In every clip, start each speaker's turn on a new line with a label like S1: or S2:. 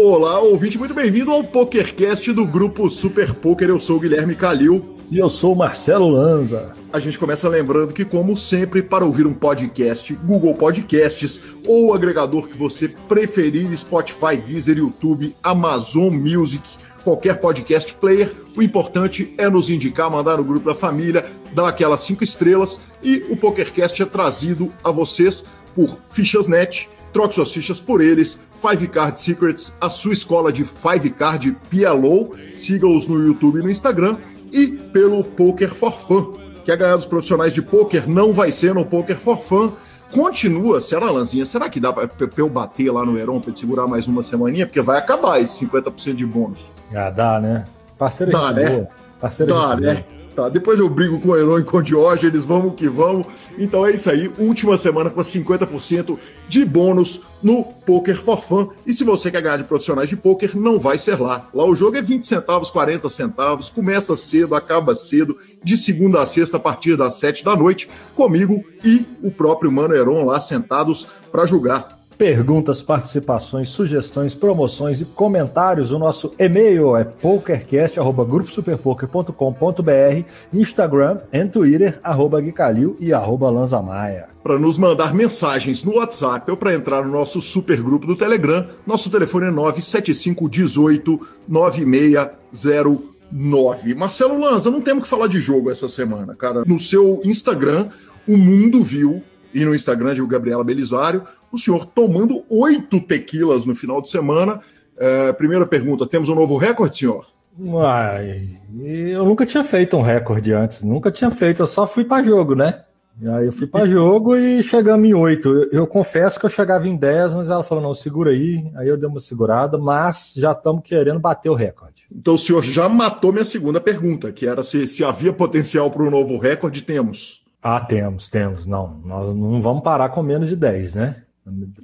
S1: Olá, ouvinte, muito bem-vindo ao PokerCast do grupo Super Poker. Eu sou o Guilherme Calil.
S2: E eu sou o Marcelo Lanza.
S1: A gente começa lembrando que, como sempre, para ouvir um podcast, Google Podcasts ou o agregador que você preferir, Spotify, Deezer, YouTube, Amazon Music, qualquer podcast player, o importante é nos indicar, mandar no grupo da família, dar aquelas cinco estrelas e o PokerCast é trazido a vocês por Fichas.net. Troque suas fichas por eles. Five Card Secrets, a sua escola de Five Card PLO. Siga-os no YouTube e no Instagram. E pelo Poker for Fun. Quer ganhar dos profissionais de poker? Não vai ser no Poker for Fun. Continua, será, Lanzinha? Será que dá pra, pra eu bater lá no Heron pra te segurar mais uma semaninha? Porque vai acabar esse 50% de bônus.
S2: Ah, dá, né? Parceiro
S1: Dá, né?
S2: boa. Parceiro
S1: Dá, né?
S2: boa.
S1: Tá, depois eu brigo com o Heron e com o Diógenes, vamos que vamos. Então é isso aí, última semana com 50% de bônus no Poker for Fun. E se você quer ganhar de profissionais de poker, não vai ser lá. Lá o jogo é 20 centavos, 40 centavos, começa cedo, acaba cedo, de segunda a sexta a partir das 7 da noite, comigo e o próprio Mano Heron lá sentados para julgar.
S2: Perguntas, participações, sugestões, promoções e comentários. O nosso e-mail é pokercast.gruposuperpoker.com.br, Instagram e Twitter, arroba Guicalil e arroba Lanzamaia.
S1: Para nos mandar mensagens no WhatsApp ou para entrar no nosso super grupo do Telegram, nosso telefone é 97518 9609. Marcelo Lanza, não temos que falar de jogo essa semana, cara. No seu Instagram, o mundo viu, e no Instagram de Gabriela Belisário, o senhor tomando oito tequilas no final de semana. É, primeira pergunta: temos um novo recorde, senhor?
S2: Uai, eu nunca tinha feito um recorde antes, nunca tinha feito, eu só fui para jogo, né? Aí eu fui para jogo e chegamos em oito. Eu, eu confesso que eu chegava em 10, mas ela falou: não, segura aí. Aí eu dei uma segurada, mas já estamos querendo bater o recorde.
S1: Então o senhor já matou minha segunda pergunta, que era se, se havia potencial para um novo recorde. Temos.
S2: Ah, temos, temos. Não, nós não vamos parar com menos de 10, né?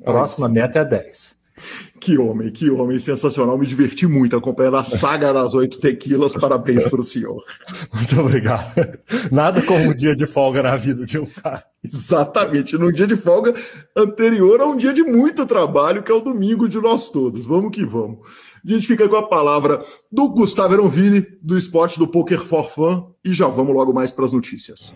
S2: Próxima meta é 10.
S1: Que homem, que homem sensacional. Me diverti muito acompanhando a saga das oito tequilas. Parabéns para o senhor.
S2: Muito obrigado. Nada como um dia de folga na vida de um cara.
S1: Exatamente, num dia de folga anterior a um dia de muito trabalho, que é o domingo de nós todos. Vamos que vamos. A gente fica com a palavra do Gustavo Eronville, do esporte do Poker for Fun, e já vamos logo mais para as notícias.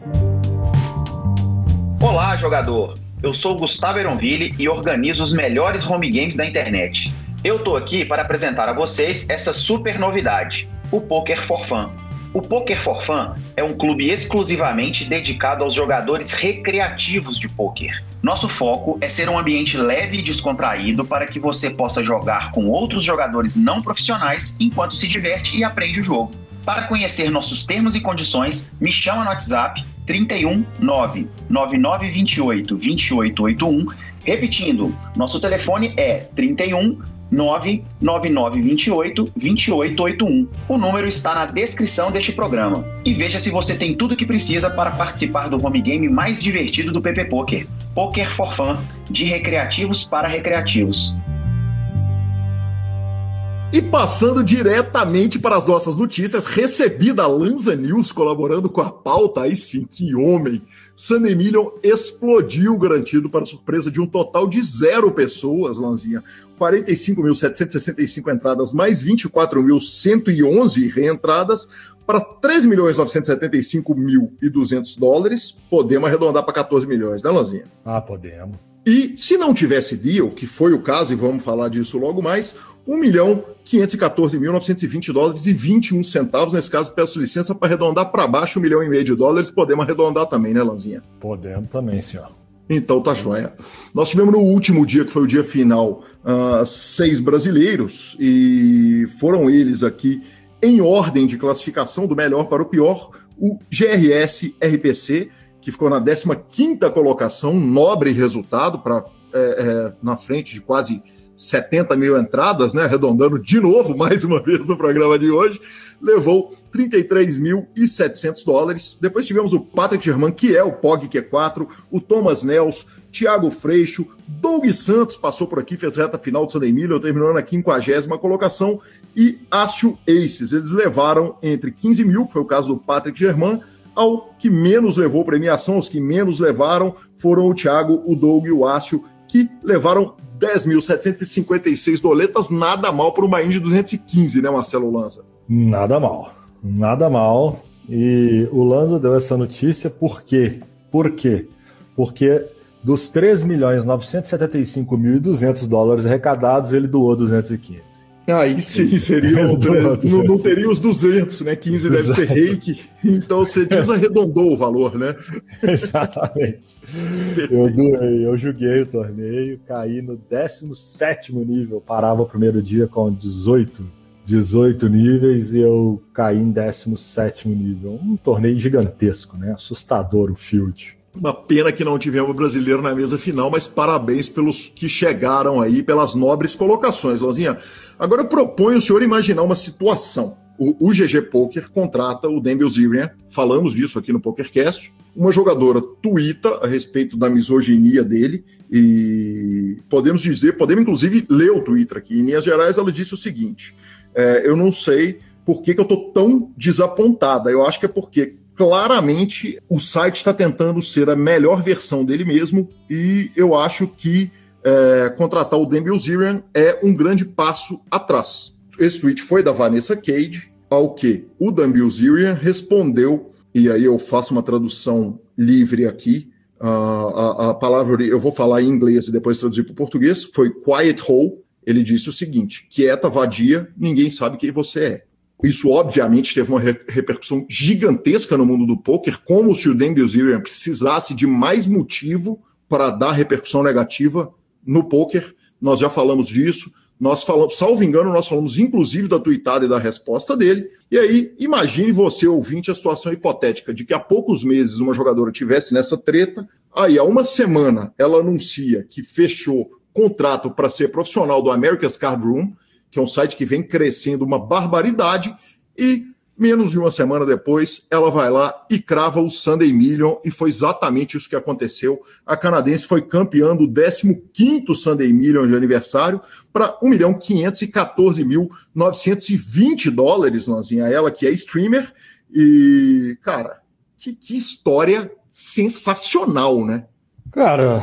S3: Olá, jogador! Eu sou Gustavo Eronville e organizo os melhores home games da internet. Eu tô aqui para apresentar a vocês essa super novidade, o Poker for Fun. O Poker for Fun é um clube exclusivamente dedicado aos jogadores recreativos de poker. Nosso foco é ser um ambiente leve e descontraído para que você possa jogar com outros jogadores não profissionais enquanto se diverte e aprende o jogo. Para conhecer nossos termos e condições, me chama no WhatsApp 31 9 9928 2881. Repetindo, nosso telefone é 31 99928 2881. O número está na descrição deste programa. E veja se você tem tudo o que precisa para participar do home game mais divertido do PP Poker. Poker for Fun, de recreativos para recreativos.
S1: E passando diretamente para as nossas notícias, recebi da Lanza News, colaborando com a pauta, aí sim, que homem! San Emilion explodiu, garantido para surpresa de um total de zero pessoas, Lanzinha. 45.765 entradas, mais 24.111 reentradas, para 3.975.200 dólares. Podemos arredondar para 14 milhões, né, Lanzinha?
S2: Ah, podemos.
S1: E se não tivesse deal, que foi o caso, e vamos falar disso logo mais, 1 milhão 514.920 dólares e 21 centavos. Nesse caso, peço licença para arredondar para baixo, 1 milhão e meio de dólares. Podemos arredondar também, né, Lanzinha?
S2: Podemos também, senhor.
S1: Então tá joia. Nós tivemos no último dia, que foi o dia final, uh, seis brasileiros, e foram eles aqui em ordem de classificação, do melhor para o pior, o GRS RPC, que ficou na 15 colocação, um nobre resultado para é, é, na frente de quase 70 mil entradas, né? Arredondando de novo, mais uma vez no programa de hoje, levou 33.700 dólares. Depois tivemos o Patrick Germain, que é o POG Q4, o Thomas Nels, Thiago Freixo, Doug Santos passou por aqui, fez reta final do San Emílio, terminou na 50 colocação, e Astro Aces. Eles levaram entre 15 mil, que foi o caso do Patrick Germain, ao que menos levou premiação, os que menos levaram foram o Thiago, o Doug e o Ácio, que levaram 10.756 doletas, nada mal para uma Indy 215, né, Marcelo Lanza?
S2: Nada mal, nada mal. E o Lanza deu essa notícia por quê? Por quê? Porque dos 3 milhões 975.200 dólares arrecadados, ele doou 215.
S1: Aí sim, seria não, não, teria os 200, né? 15 deve ser reiki. Então você desarredondou o valor, né?
S2: Exatamente. Eu doei, eu joguei o torneio, caí no 17 nível, parava o primeiro dia com 18, 18 níveis e eu caí em 17 nível. Um torneio gigantesco, né? Assustador o field.
S1: Uma pena que não tivemos brasileiro na mesa final, mas parabéns pelos que chegaram aí, pelas nobres colocações, Lozinha. Agora eu proponho o senhor imaginar uma situação. O, o GG Poker contrata o Dan Bilzerian, falamos disso aqui no PokerCast. Uma jogadora tuita a respeito da misoginia dele e podemos dizer, podemos inclusive ler o Twitter aqui. Em linhas gerais, ela disse o seguinte: é, Eu não sei por que, que eu estou tão desapontada. Eu acho que é porque claramente o site está tentando ser a melhor versão dele mesmo e eu acho que é, contratar o Dan Bilzerian é um grande passo atrás. Esse tweet foi da Vanessa Cage, ao que o Dan Bilzerian respondeu, e aí eu faço uma tradução livre aqui, a, a, a palavra eu vou falar em inglês e depois traduzir para o português, foi quiet hole, ele disse o seguinte, quieta, vadia, ninguém sabe quem você é. Isso, obviamente, teve uma repercussão gigantesca no mundo do poker, como se o Dan Bilzerian precisasse de mais motivo para dar repercussão negativa no poker. Nós já falamos disso. Nós falamos, salvo engano, nós falamos inclusive da tuitada e da resposta dele. E aí, imagine você, ouvinte, a situação hipotética de que há poucos meses uma jogadora tivesse nessa treta, aí há uma semana ela anuncia que fechou contrato para ser profissional do America's Card Room, que é um site que vem crescendo uma barbaridade, e menos de uma semana depois, ela vai lá e crava o Sunday Million, e foi exatamente isso que aconteceu. A canadense foi campeã do 15º Sunday Million de aniversário para 1 milhão 514 mil 920 dólares, Nozinha, ela que é streamer, e, cara, que, que história sensacional, né?
S2: Cara,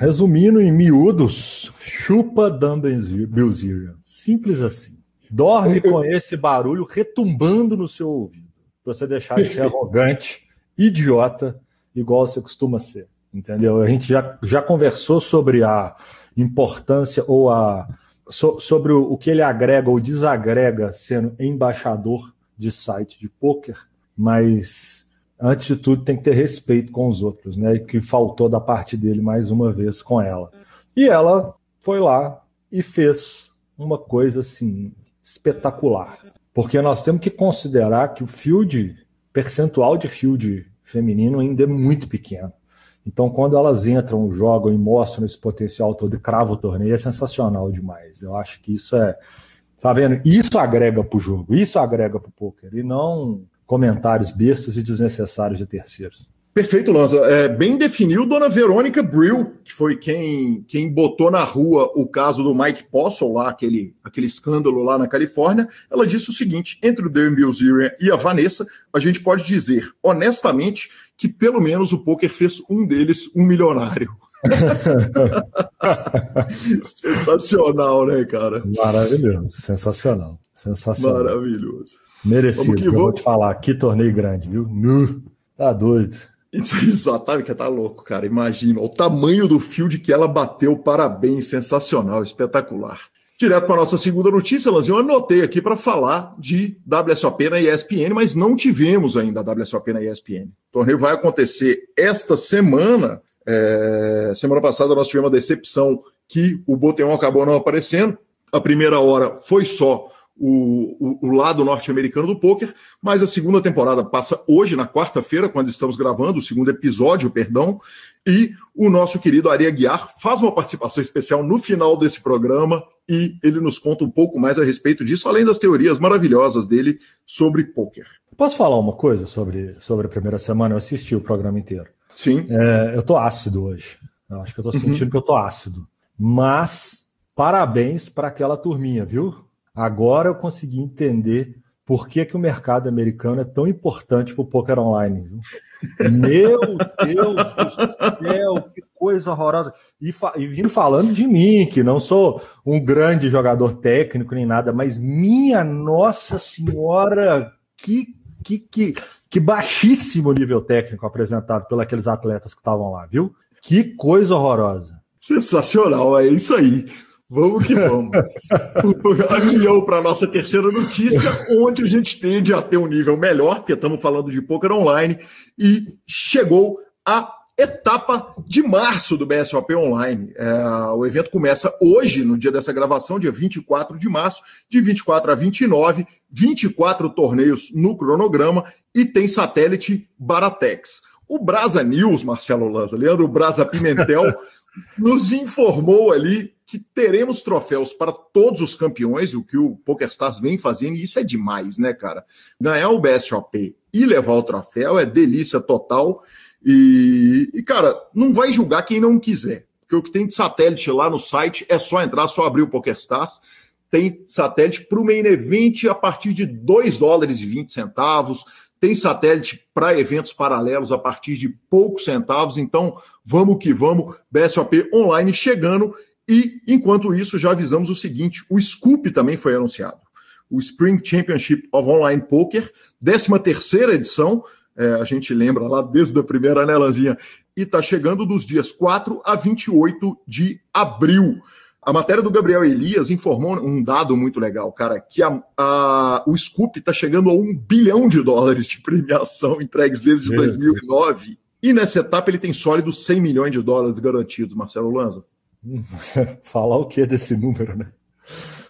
S2: resumindo em miúdos, chupa Dumbbell Bilzerian. Simples assim. Dorme com esse barulho retumbando no seu ouvido. Pra você deixar de ser arrogante, idiota, igual você costuma ser. Entendeu? A gente já, já conversou sobre a importância ou a. So, sobre o, o que ele agrega ou desagrega sendo embaixador de site de poker, mas antes de tudo tem que ter respeito com os outros, né? E que faltou da parte dele mais uma vez com ela. E ela foi lá e fez uma coisa assim espetacular. Porque nós temos que considerar que o field, percentual de field feminino ainda é muito pequeno. Então, quando elas entram, jogam e mostram esse potencial todo e cravam o torneio, é sensacional demais. Eu acho que isso é. Tá vendo? Isso agrega pro jogo, isso agrega pro poker, e não comentários bestas e desnecessários de terceiros.
S1: Perfeito, Lanza. É, bem definiu Dona Verônica Brill, que foi quem, quem botou na rua o caso do Mike Postle, lá, aquele, aquele escândalo lá na Califórnia. Ela disse o seguinte: entre o Dan Bilzerian e a Vanessa, a gente pode dizer, honestamente, que pelo menos o poker fez um deles um milionário. sensacional, né, cara?
S2: Maravilhoso, sensacional. Sensacional.
S1: Maravilhoso.
S2: Merecido. Que vou te falar, que torneio grande, viu? Nu, tá doido.
S1: Exatamente, que tá louco, cara. Imagina o tamanho do field que ela bateu. Parabéns, sensacional, espetacular. Direto para a nossa segunda notícia, Lanzinho, eu anotei aqui para falar de WSOP na ESPN, mas não tivemos ainda a WSOP na ESPN. O torneio vai acontecer esta semana. É... Semana passada nós tivemos a decepção que o Boteon acabou não aparecendo. A primeira hora foi só o, o, o lado norte-americano do poker, mas a segunda temporada passa hoje, na quarta-feira, quando estamos gravando, o segundo episódio, perdão, e o nosso querido Ari Aguiar faz uma participação especial no final desse programa e ele nos conta um pouco mais a respeito disso, além das teorias maravilhosas dele sobre poker.
S2: Posso falar uma coisa sobre, sobre a primeira semana? Eu assisti o programa inteiro.
S1: Sim.
S2: É, eu tô ácido hoje. Eu acho que eu tô sentindo uhum. que eu tô ácido. Mas parabéns para aquela turminha, viu? Agora eu consegui entender por que, que o mercado americano é tão importante para o poker online. Viu? Meu Deus do céu, que coisa horrorosa. E, e vindo falando de mim, que não sou um grande jogador técnico nem nada, mas minha Nossa Senhora, que, que, que, que baixíssimo nível técnico apresentado pelos atletas que estavam lá, viu? Que coisa horrorosa.
S1: Sensacional, é isso aí. Vamos que vamos. Avião para a nossa terceira notícia, onde a gente tende a ter um nível melhor, porque estamos falando de poker online, e chegou a etapa de março do BSOP Online. É, o evento começa hoje, no dia dessa gravação, dia 24 de março, de 24 a 29, 24 torneios no cronograma e tem satélite Baratex. O Brasa News, Marcelo Lanza, Leandro Brasa Pimentel, nos informou ali que teremos troféus para todos os campeões, o que o PokerStars vem fazendo, e isso é demais, né, cara? Ganhar o BSOP e levar o troféu é delícia total. E, e, cara, não vai julgar quem não quiser, porque o que tem de satélite lá no site é só entrar, só abrir o PokerStars. Tem satélite para o main event a partir de 2 dólares e 20 centavos tem satélite para eventos paralelos a partir de poucos centavos. Então, vamos que vamos, BSOP online chegando. E, enquanto isso, já avisamos o seguinte: o Scoop também foi anunciado. O Spring Championship of Online Poker, 13 terceira edição, é, a gente lembra lá desde a primeira, né, Lanzinha? E está chegando dos dias 4 a 28 de abril. A matéria do Gabriel Elias informou um dado muito legal, cara, que a, a, o Scoop está chegando a um bilhão de dólares de premiação entregues desde Meu 2009. Deus. E nessa etapa ele tem sólido 100 milhões de dólares garantidos, Marcelo Lanza.
S2: Falar o que desse número, né?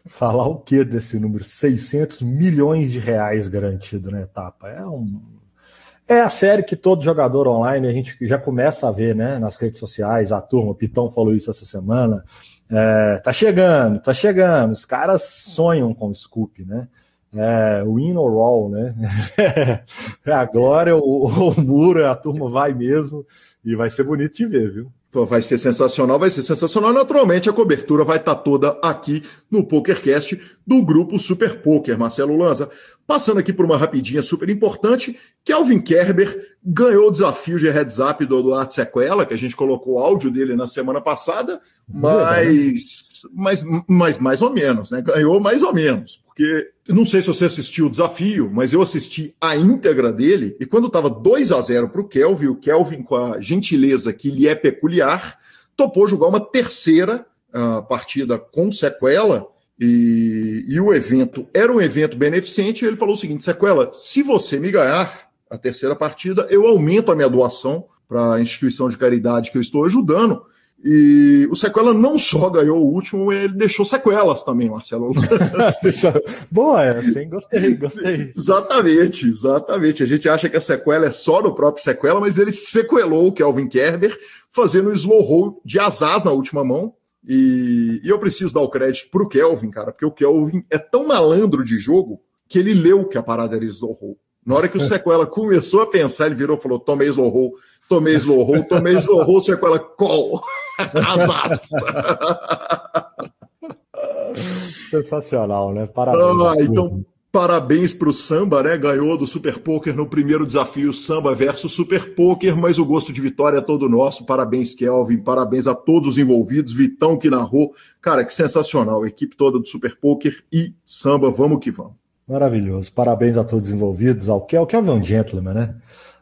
S2: Falar o que desse número? 600 milhões de reais garantido na etapa. É um. É a série que todo jogador online a gente já começa a ver, né? Nas redes sociais, a turma, o Pitão falou isso essa semana. É, tá chegando, tá chegando. Os caras sonham com o Scoop, né? É, win or roll, né? Agora o, o muro, a turma vai mesmo e vai ser bonito de ver, viu?
S1: Pô, vai ser sensacional, vai ser sensacional. Naturalmente, a cobertura vai estar tá toda aqui no PokerCast do grupo Super Poker, Marcelo Lanza. Passando aqui por uma rapidinha super importante, Kelvin Kerber ganhou o desafio de heads up do Eduardo Sequela, que a gente colocou o áudio dele na semana passada, mas, mas, mas mais ou menos, né? Ganhou mais ou menos, porque não sei se você assistiu o desafio, mas eu assisti a íntegra dele, e quando estava 2 a 0 para o Kelvin, o Kelvin, com a gentileza que lhe é peculiar, topou jogar uma terceira uh, partida com sequela e, e, o evento era um evento beneficente. E ele falou o seguinte: Sequela, se você me ganhar a terceira partida, eu aumento a minha doação para a instituição de caridade que eu estou ajudando. E o Sequela não só ganhou o último, ele deixou sequelas também, Marcelo.
S2: Boa essa, hein? Gostei, gostei.
S1: exatamente, exatamente. A gente acha que a sequela é só do próprio Sequela, mas ele sequelou o Kelvin Kerber, fazendo o slow roll de asas na última mão, e, e eu preciso dar o crédito pro Kelvin, cara, porque o Kelvin é tão malandro de jogo que ele leu que a parada era slow roll. Na hora que o Sequela começou a pensar, ele virou e falou: tomei slow roll, tomei slow roll, tomei slow roll, Sequela, call. Azaz.
S2: Sensacional, né? Parabéns.
S1: Ah, então, Parabéns para o Samba, né? Ganhou do Super Poker no primeiro desafio Samba versus Super Poker, mas o gosto de vitória é todo nosso. Parabéns, Kelvin. Parabéns a todos os envolvidos. Vitão que narrou. Cara, que sensacional. A equipe toda do Super Poker e Samba. Vamos que vamos.
S2: Maravilhoso. Parabéns a todos os envolvidos. Ao Kelvin, Kelvin é um gentleman, né?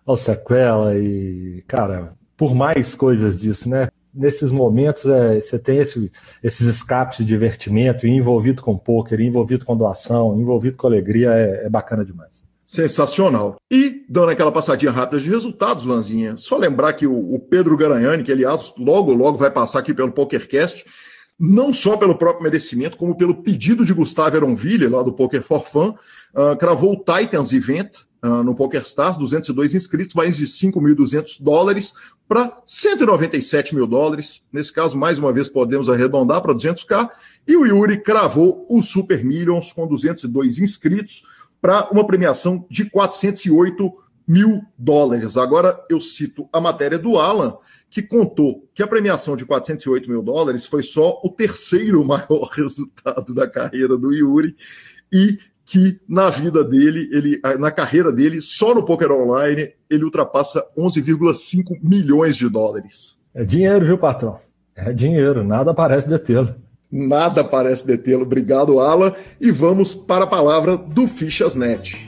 S2: Ao Sequela e, cara, por mais coisas disso, né? nesses momentos é, você tem esse, esses escapes de divertimento, envolvido com poker, envolvido com doação, envolvido com alegria, é, é bacana demais.
S1: Sensacional. E, dando aquela passadinha rápida de resultados, Lanzinha, só lembrar que o, o Pedro Garanhani, que aliás logo, logo vai passar aqui pelo PokerCast, não só pelo próprio merecimento, como pelo pedido de Gustavo Eronville, lá do Poker for Fun, uh, cravou o Titans Event uh, no PokerStars, 202 inscritos, mais de 5.200 dólares para 197 mil dólares. Nesse caso, mais uma vez, podemos arredondar para 200k. E o Yuri cravou o Super Millions com 202 inscritos para uma premiação de 408 mil dólares. Agora eu cito a matéria do Alan, que contou que a premiação de 408 mil dólares foi só o terceiro maior resultado da carreira do Yuri e que na vida dele, ele, na carreira dele, só no Poker Online, ele ultrapassa 11,5 milhões de dólares.
S2: É dinheiro, viu, patrão? É dinheiro, nada parece detê-lo.
S1: Nada parece detê-lo. Obrigado, Alan. E vamos para a palavra do Fichasnet.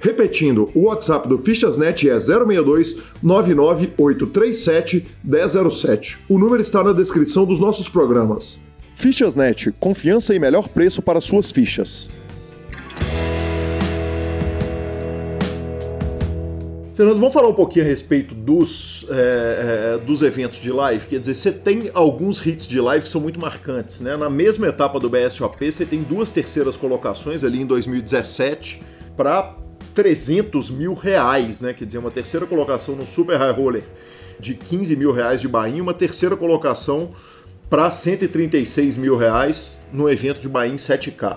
S1: Repetindo, o WhatsApp do Fichasnet é 062 99837 1007. O número está na descrição dos nossos programas. Fichasnet, confiança e melhor preço para suas fichas. Fernando, vamos falar um pouquinho a respeito dos, é, dos eventos de live. Quer dizer, você tem alguns hits de live que são muito marcantes. Né? Na mesma etapa do BSOP, você tem duas terceiras colocações ali em 2017 para 300 mil reais, né? Quer dizer, uma terceira colocação no Super High Roller de 15 mil reais de Bahia, uma terceira colocação para 136 mil reais no evento de Bahia em 7K.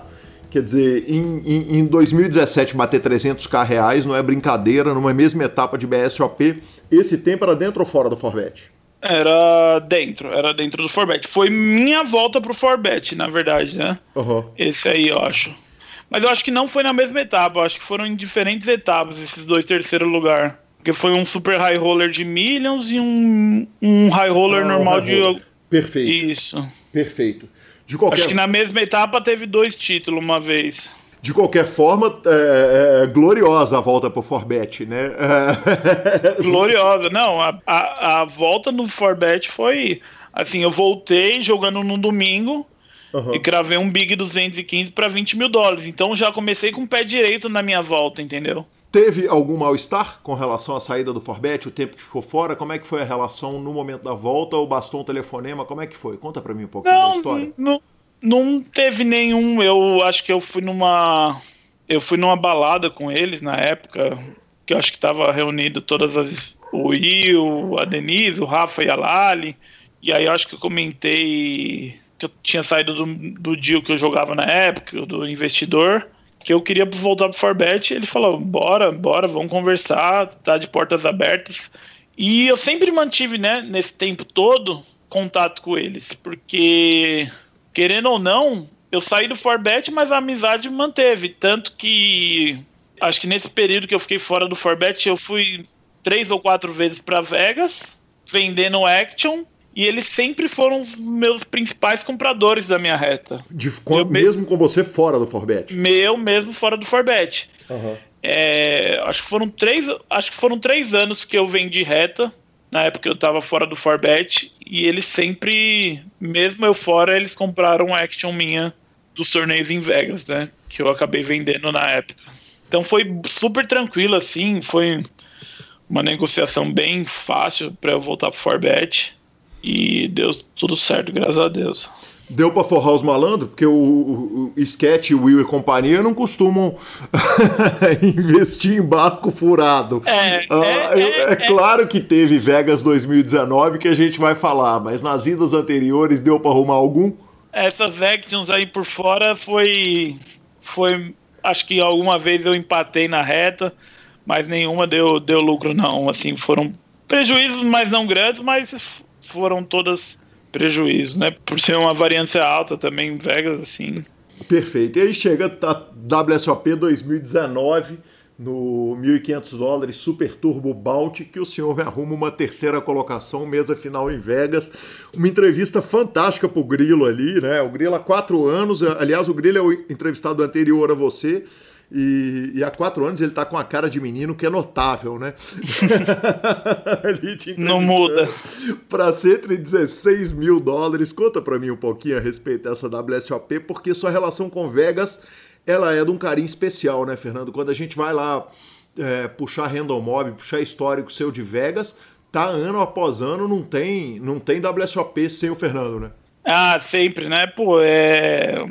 S1: Quer dizer, em, em, em 2017 bater 300k reais não é brincadeira, numa mesma etapa de BSOP. Esse tempo era dentro ou fora do Forbet?
S4: Era dentro, era dentro do Forbet. Foi minha volta pro Forbet, na verdade, né? Uhum. Esse aí, eu acho. Mas eu acho que não foi na mesma etapa, eu acho que foram em diferentes etapas esses dois terceiro lugar. Porque foi um super high roller de millions e um, um high roller ah, normal high roller. de.
S1: Perfeito.
S4: Isso.
S1: Perfeito.
S4: De qualquer... Acho que na mesma etapa teve dois títulos uma vez.
S1: De qualquer forma, é, é, gloriosa a volta pro Forbet, né?
S4: gloriosa. Não, a, a, a, volta no Forbet foi. Assim, eu voltei jogando no domingo uhum. e gravei um Big 215 para 20 mil dólares. Então já comecei com o pé direito na minha volta, entendeu?
S1: Teve algum mal-estar com relação à saída do Forbet, o tempo que ficou fora? Como é que foi a relação no momento da volta? Ou bastou um telefonema? Como é que foi? Conta para mim um pouco da história.
S4: Não, não teve nenhum. Eu acho que eu fui numa. Eu fui numa balada com eles na época, que eu acho que tava reunido todas as. O Will, a Denise, o Rafa e a Lali. E aí eu acho que eu comentei que eu tinha saído do, do deal que eu jogava na época, do investidor que eu queria voltar pro Forbet, ele falou: bora, bora, vamos conversar, tá de portas abertas. E eu sempre mantive, né, nesse tempo todo, contato com eles, porque, querendo ou não, eu saí do Forbet, mas a amizade manteve. Tanto que, acho que nesse período que eu fiquei fora do Forbet, eu fui três ou quatro vezes para Vegas, vendendo Action, e eles sempre foram os meus principais compradores da minha reta.
S1: De, com, mesmo com você fora do Forbet?
S4: Meu mesmo fora do Forbet. Uhum. É, acho que foram três, acho que foram três anos que eu vendi reta. Na época eu estava fora do Forbet e eles sempre, mesmo eu fora, eles compraram action minha dos torneios em Vegas, né? Que eu acabei vendendo na época. Então foi super tranquilo assim, foi uma negociação bem fácil para eu voltar pro Forbet. E deu tudo certo, graças a Deus.
S1: Deu para forrar os malandros, porque o, o, o Sketch, o Will e companhia não costumam investir em barco furado.
S4: É, ah, é,
S1: é, é, claro que teve Vegas 2019 que a gente vai falar, mas nas idas anteriores deu para arrumar algum?
S4: Essas actions aí por fora foi. Foi. Acho que alguma vez eu empatei na reta, mas nenhuma deu, deu lucro, não. Assim, foram prejuízos, mas não grandes, mas foram todas prejuízos, né? Por ser uma variância alta também em Vegas, assim.
S1: Perfeito. E aí chega a WSOP 2019 no 1.500 dólares Super Turbo Bounty, que o senhor arruma uma terceira colocação, mesa final em Vegas. Uma entrevista fantástica pro Grilo ali, né? O Grilo há quatro anos, aliás, o Grilo é o entrevistado anterior a você. E, e, há quatro anos ele tá com a cara de menino que é notável, né?
S4: Não muda.
S1: Para 116 mil dólares. Conta para mim um pouquinho a respeito dessa WSOP, porque sua relação com Vegas ela é de um carinho especial, né, Fernando? Quando a gente vai lá é, puxar random mob, puxar histórico seu de Vegas, tá ano após ano, não tem, não tem WSOP sem o Fernando, né?
S4: Ah, sempre, né? Pô, é...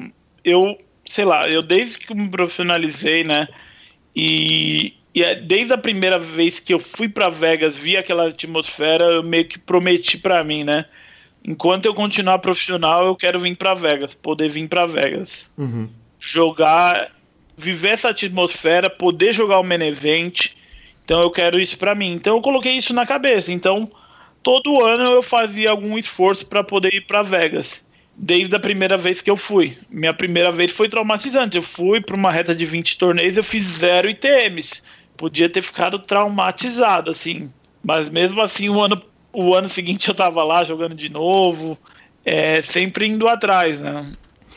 S4: eu sei lá, eu desde que me profissionalizei, né? E, e é, desde a primeira vez que eu fui para Vegas, vi aquela atmosfera, eu meio que prometi para mim, né? Enquanto eu continuar profissional, eu quero vir para Vegas, poder vir para Vegas.
S1: Uhum.
S4: Jogar, viver essa atmosfera, poder jogar o main event. Então eu quero isso para mim. Então eu coloquei isso na cabeça. Então todo ano eu fazia algum esforço para poder ir para Vegas. Desde a primeira vez que eu fui. Minha primeira vez foi traumatizante. Eu fui para uma reta de 20 torneios, eu fiz zero ITMs. Podia ter ficado traumatizado, assim. Mas mesmo assim, o ano o ano seguinte eu tava lá jogando de novo, é, sempre indo atrás, né?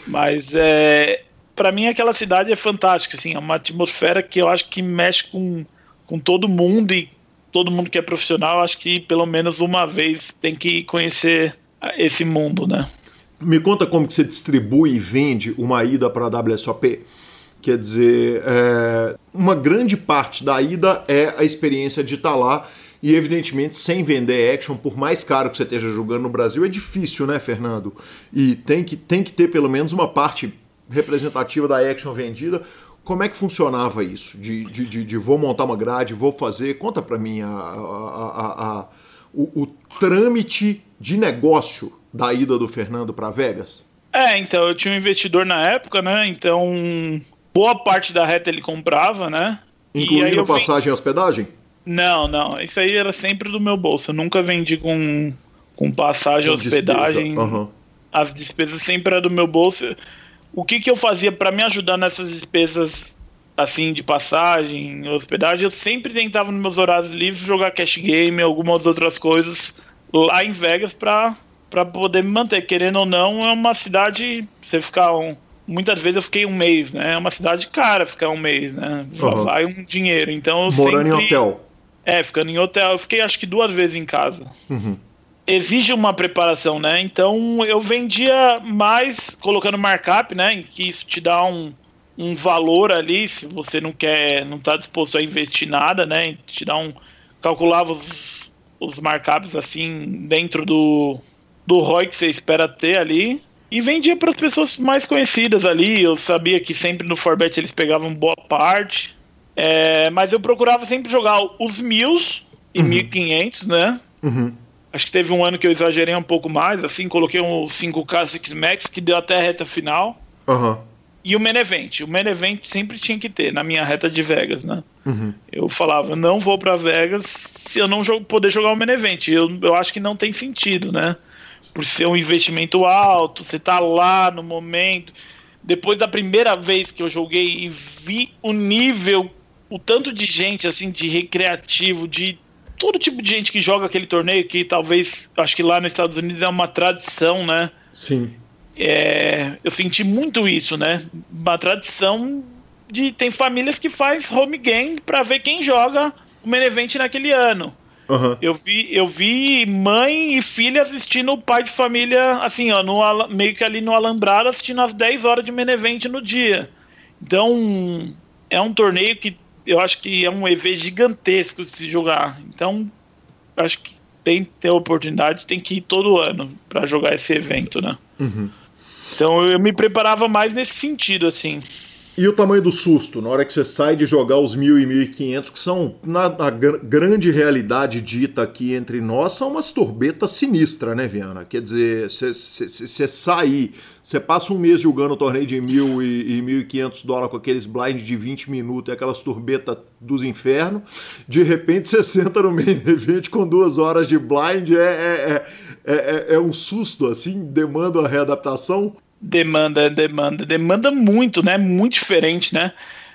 S4: Mas é, para mim aquela cidade é fantástica, assim, é uma atmosfera que eu acho que mexe com, com todo mundo e todo mundo que é profissional, acho que pelo menos uma vez tem que conhecer esse mundo, né?
S1: Me conta como que você distribui e vende uma ida para a WSOP. Quer dizer, é, uma grande parte da ida é a experiência de estar tá lá e evidentemente, sem vender action, por mais caro que você esteja jogando no Brasil, é difícil, né, Fernando? E tem que, tem que ter pelo menos uma parte representativa da action vendida. Como é que funcionava isso? De, de, de, de vou montar uma grade, vou fazer. Conta para mim a, a, a, o, o trâmite de negócio da ida do Fernando para Vegas.
S4: É, então eu tinha um investidor na época, né? Então boa parte da reta ele comprava, né?
S1: Incluindo passagem e hospedagem?
S4: Não, não. Isso aí era sempre do meu bolso. Eu nunca vendi com, com passagem, com hospedagem.
S1: Uhum.
S4: As despesas sempre eram do meu bolso. O que, que eu fazia para me ajudar nessas despesas assim de passagem, hospedagem? Eu sempre tentava nos meus horários livres jogar cash game, algumas outras coisas lá em Vegas para para poder me manter. Querendo ou não, é uma cidade. Você ficar um, muitas vezes eu fiquei um mês, né? É uma cidade cara ficar um mês, né? Uhum. Vai um dinheiro. Então
S1: Morando sempre... em hotel.
S4: É, ficando em hotel. Eu fiquei acho que duas vezes em casa.
S1: Uhum.
S4: Exige uma preparação, né? Então eu vendia mais colocando markup, né? Que isso te dá um, um valor ali, se você não quer, não está disposto a investir nada, né? Te dá um. Calculava os, os markups assim dentro do, do ROI que você espera ter ali. E vendia para as pessoas mais conhecidas ali. Eu sabia que sempre no Forbet eles pegavam boa parte. É, mas eu procurava sempre jogar os mil e uhum. 1500, né?
S1: Uhum.
S4: Acho que teve um ano que eu exagerei um pouco mais, assim, coloquei um 5K 6 Max que deu até a reta final.
S1: Uhum.
S4: E o main event. O main event sempre tinha que ter na minha reta de Vegas, né?
S1: Uhum.
S4: Eu falava, não vou para Vegas se eu não jogo, poder jogar o main event. Eu, eu acho que não tem sentido, né? Por ser um investimento alto, você tá lá no momento. Depois da primeira vez que eu joguei e vi o nível o tanto de gente, assim, de recreativo, de todo tipo de gente que joga aquele torneio, que talvez, acho que lá nos Estados Unidos é uma tradição, né?
S1: Sim.
S4: É, eu senti muito isso, né? Uma tradição de. Tem famílias que faz home game para ver quem joga o main event naquele ano.
S1: Uhum.
S4: Eu, vi, eu vi mãe e filha assistindo o pai de família, assim, ó, no, meio que ali no alambrado, assistindo às 10 horas de main event no dia. Então, é um torneio que eu acho que é um EV gigantesco se jogar. Então, acho que tem que ter oportunidade, tem que ir todo ano para jogar esse evento, né?
S1: Uhum.
S4: Então eu me preparava mais nesse sentido, assim.
S1: E o tamanho do susto, na hora que você sai de jogar os 1.000 e 1.500, que são, na, na gr grande realidade dita aqui entre nós, são umas turbetas sinistras, né, Viana? Quer dizer, você sai, você passa um mês jogando o torneio de 1.000 e, e 1.500 dólares com aqueles blinds de 20 minutos e aquelas turbetas dos infernos, de repente você senta no meio do evento com duas horas de blind, é, é, é, é, um susto, assim, demanda uma readaptação?
S4: Demanda, demanda, demanda muito, né? Muito diferente, né?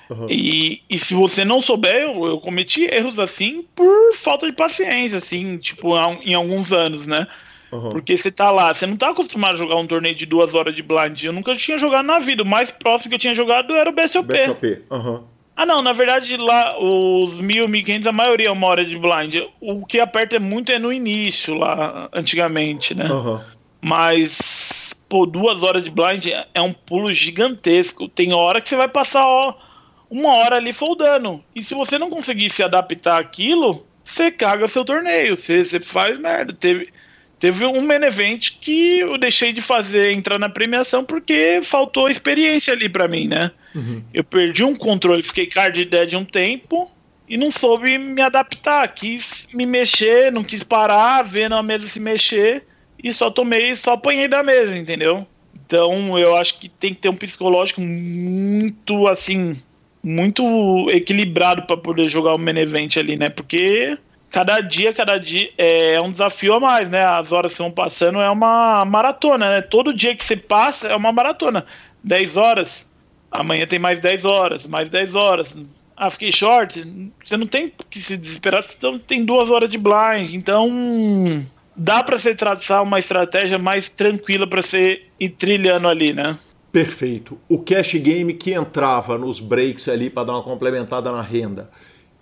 S4: Uhum. E, e se você não souber, eu, eu, cometi erros assim por falta de paciência, assim, tipo, em alguns anos, né? Uhum. Porque você tá lá, você não tá acostumado a jogar um torneio de duas horas de blind. Eu nunca tinha jogado na vida. O mais próximo que eu tinha jogado era o BSOP.
S1: BSOP, uhum.
S4: Ah, não, na verdade, lá, os 1000, 1500, a maioria é uma hora de blind. O que aperta muito é no início, lá, antigamente, né?
S1: Uhum.
S4: Mas, pô, duas horas de blind é um pulo gigantesco. Tem hora que você vai passar ó, uma hora ali foldando. E se você não conseguir se adaptar àquilo, você caga seu torneio. Você, você faz merda. Teve, Teve um main event que eu deixei de fazer entrar na premiação porque faltou experiência ali para mim, né? Uhum. Eu perdi um controle, fiquei card dead um tempo e não soube me adaptar. Quis me mexer, não quis parar, vendo a mesa se mexer e só tomei, só apanhei da mesa, entendeu? Então eu acho que tem que ter um psicológico muito assim, muito equilibrado para poder jogar o main event ali, né? Porque cada dia, cada dia é um desafio a mais, né? As horas que vão passando é uma maratona, né? Todo dia que você passa é uma maratona. 10 horas, amanhã tem mais 10 horas, mais 10 horas. Ah, fiquei short. Você não tem que se desesperar, você tem duas horas de blind. Então, dá para você traçar uma estratégia mais tranquila para você ir trilhando ali, né?
S1: Perfeito. O cash game que entrava nos breaks ali para dar uma complementada na renda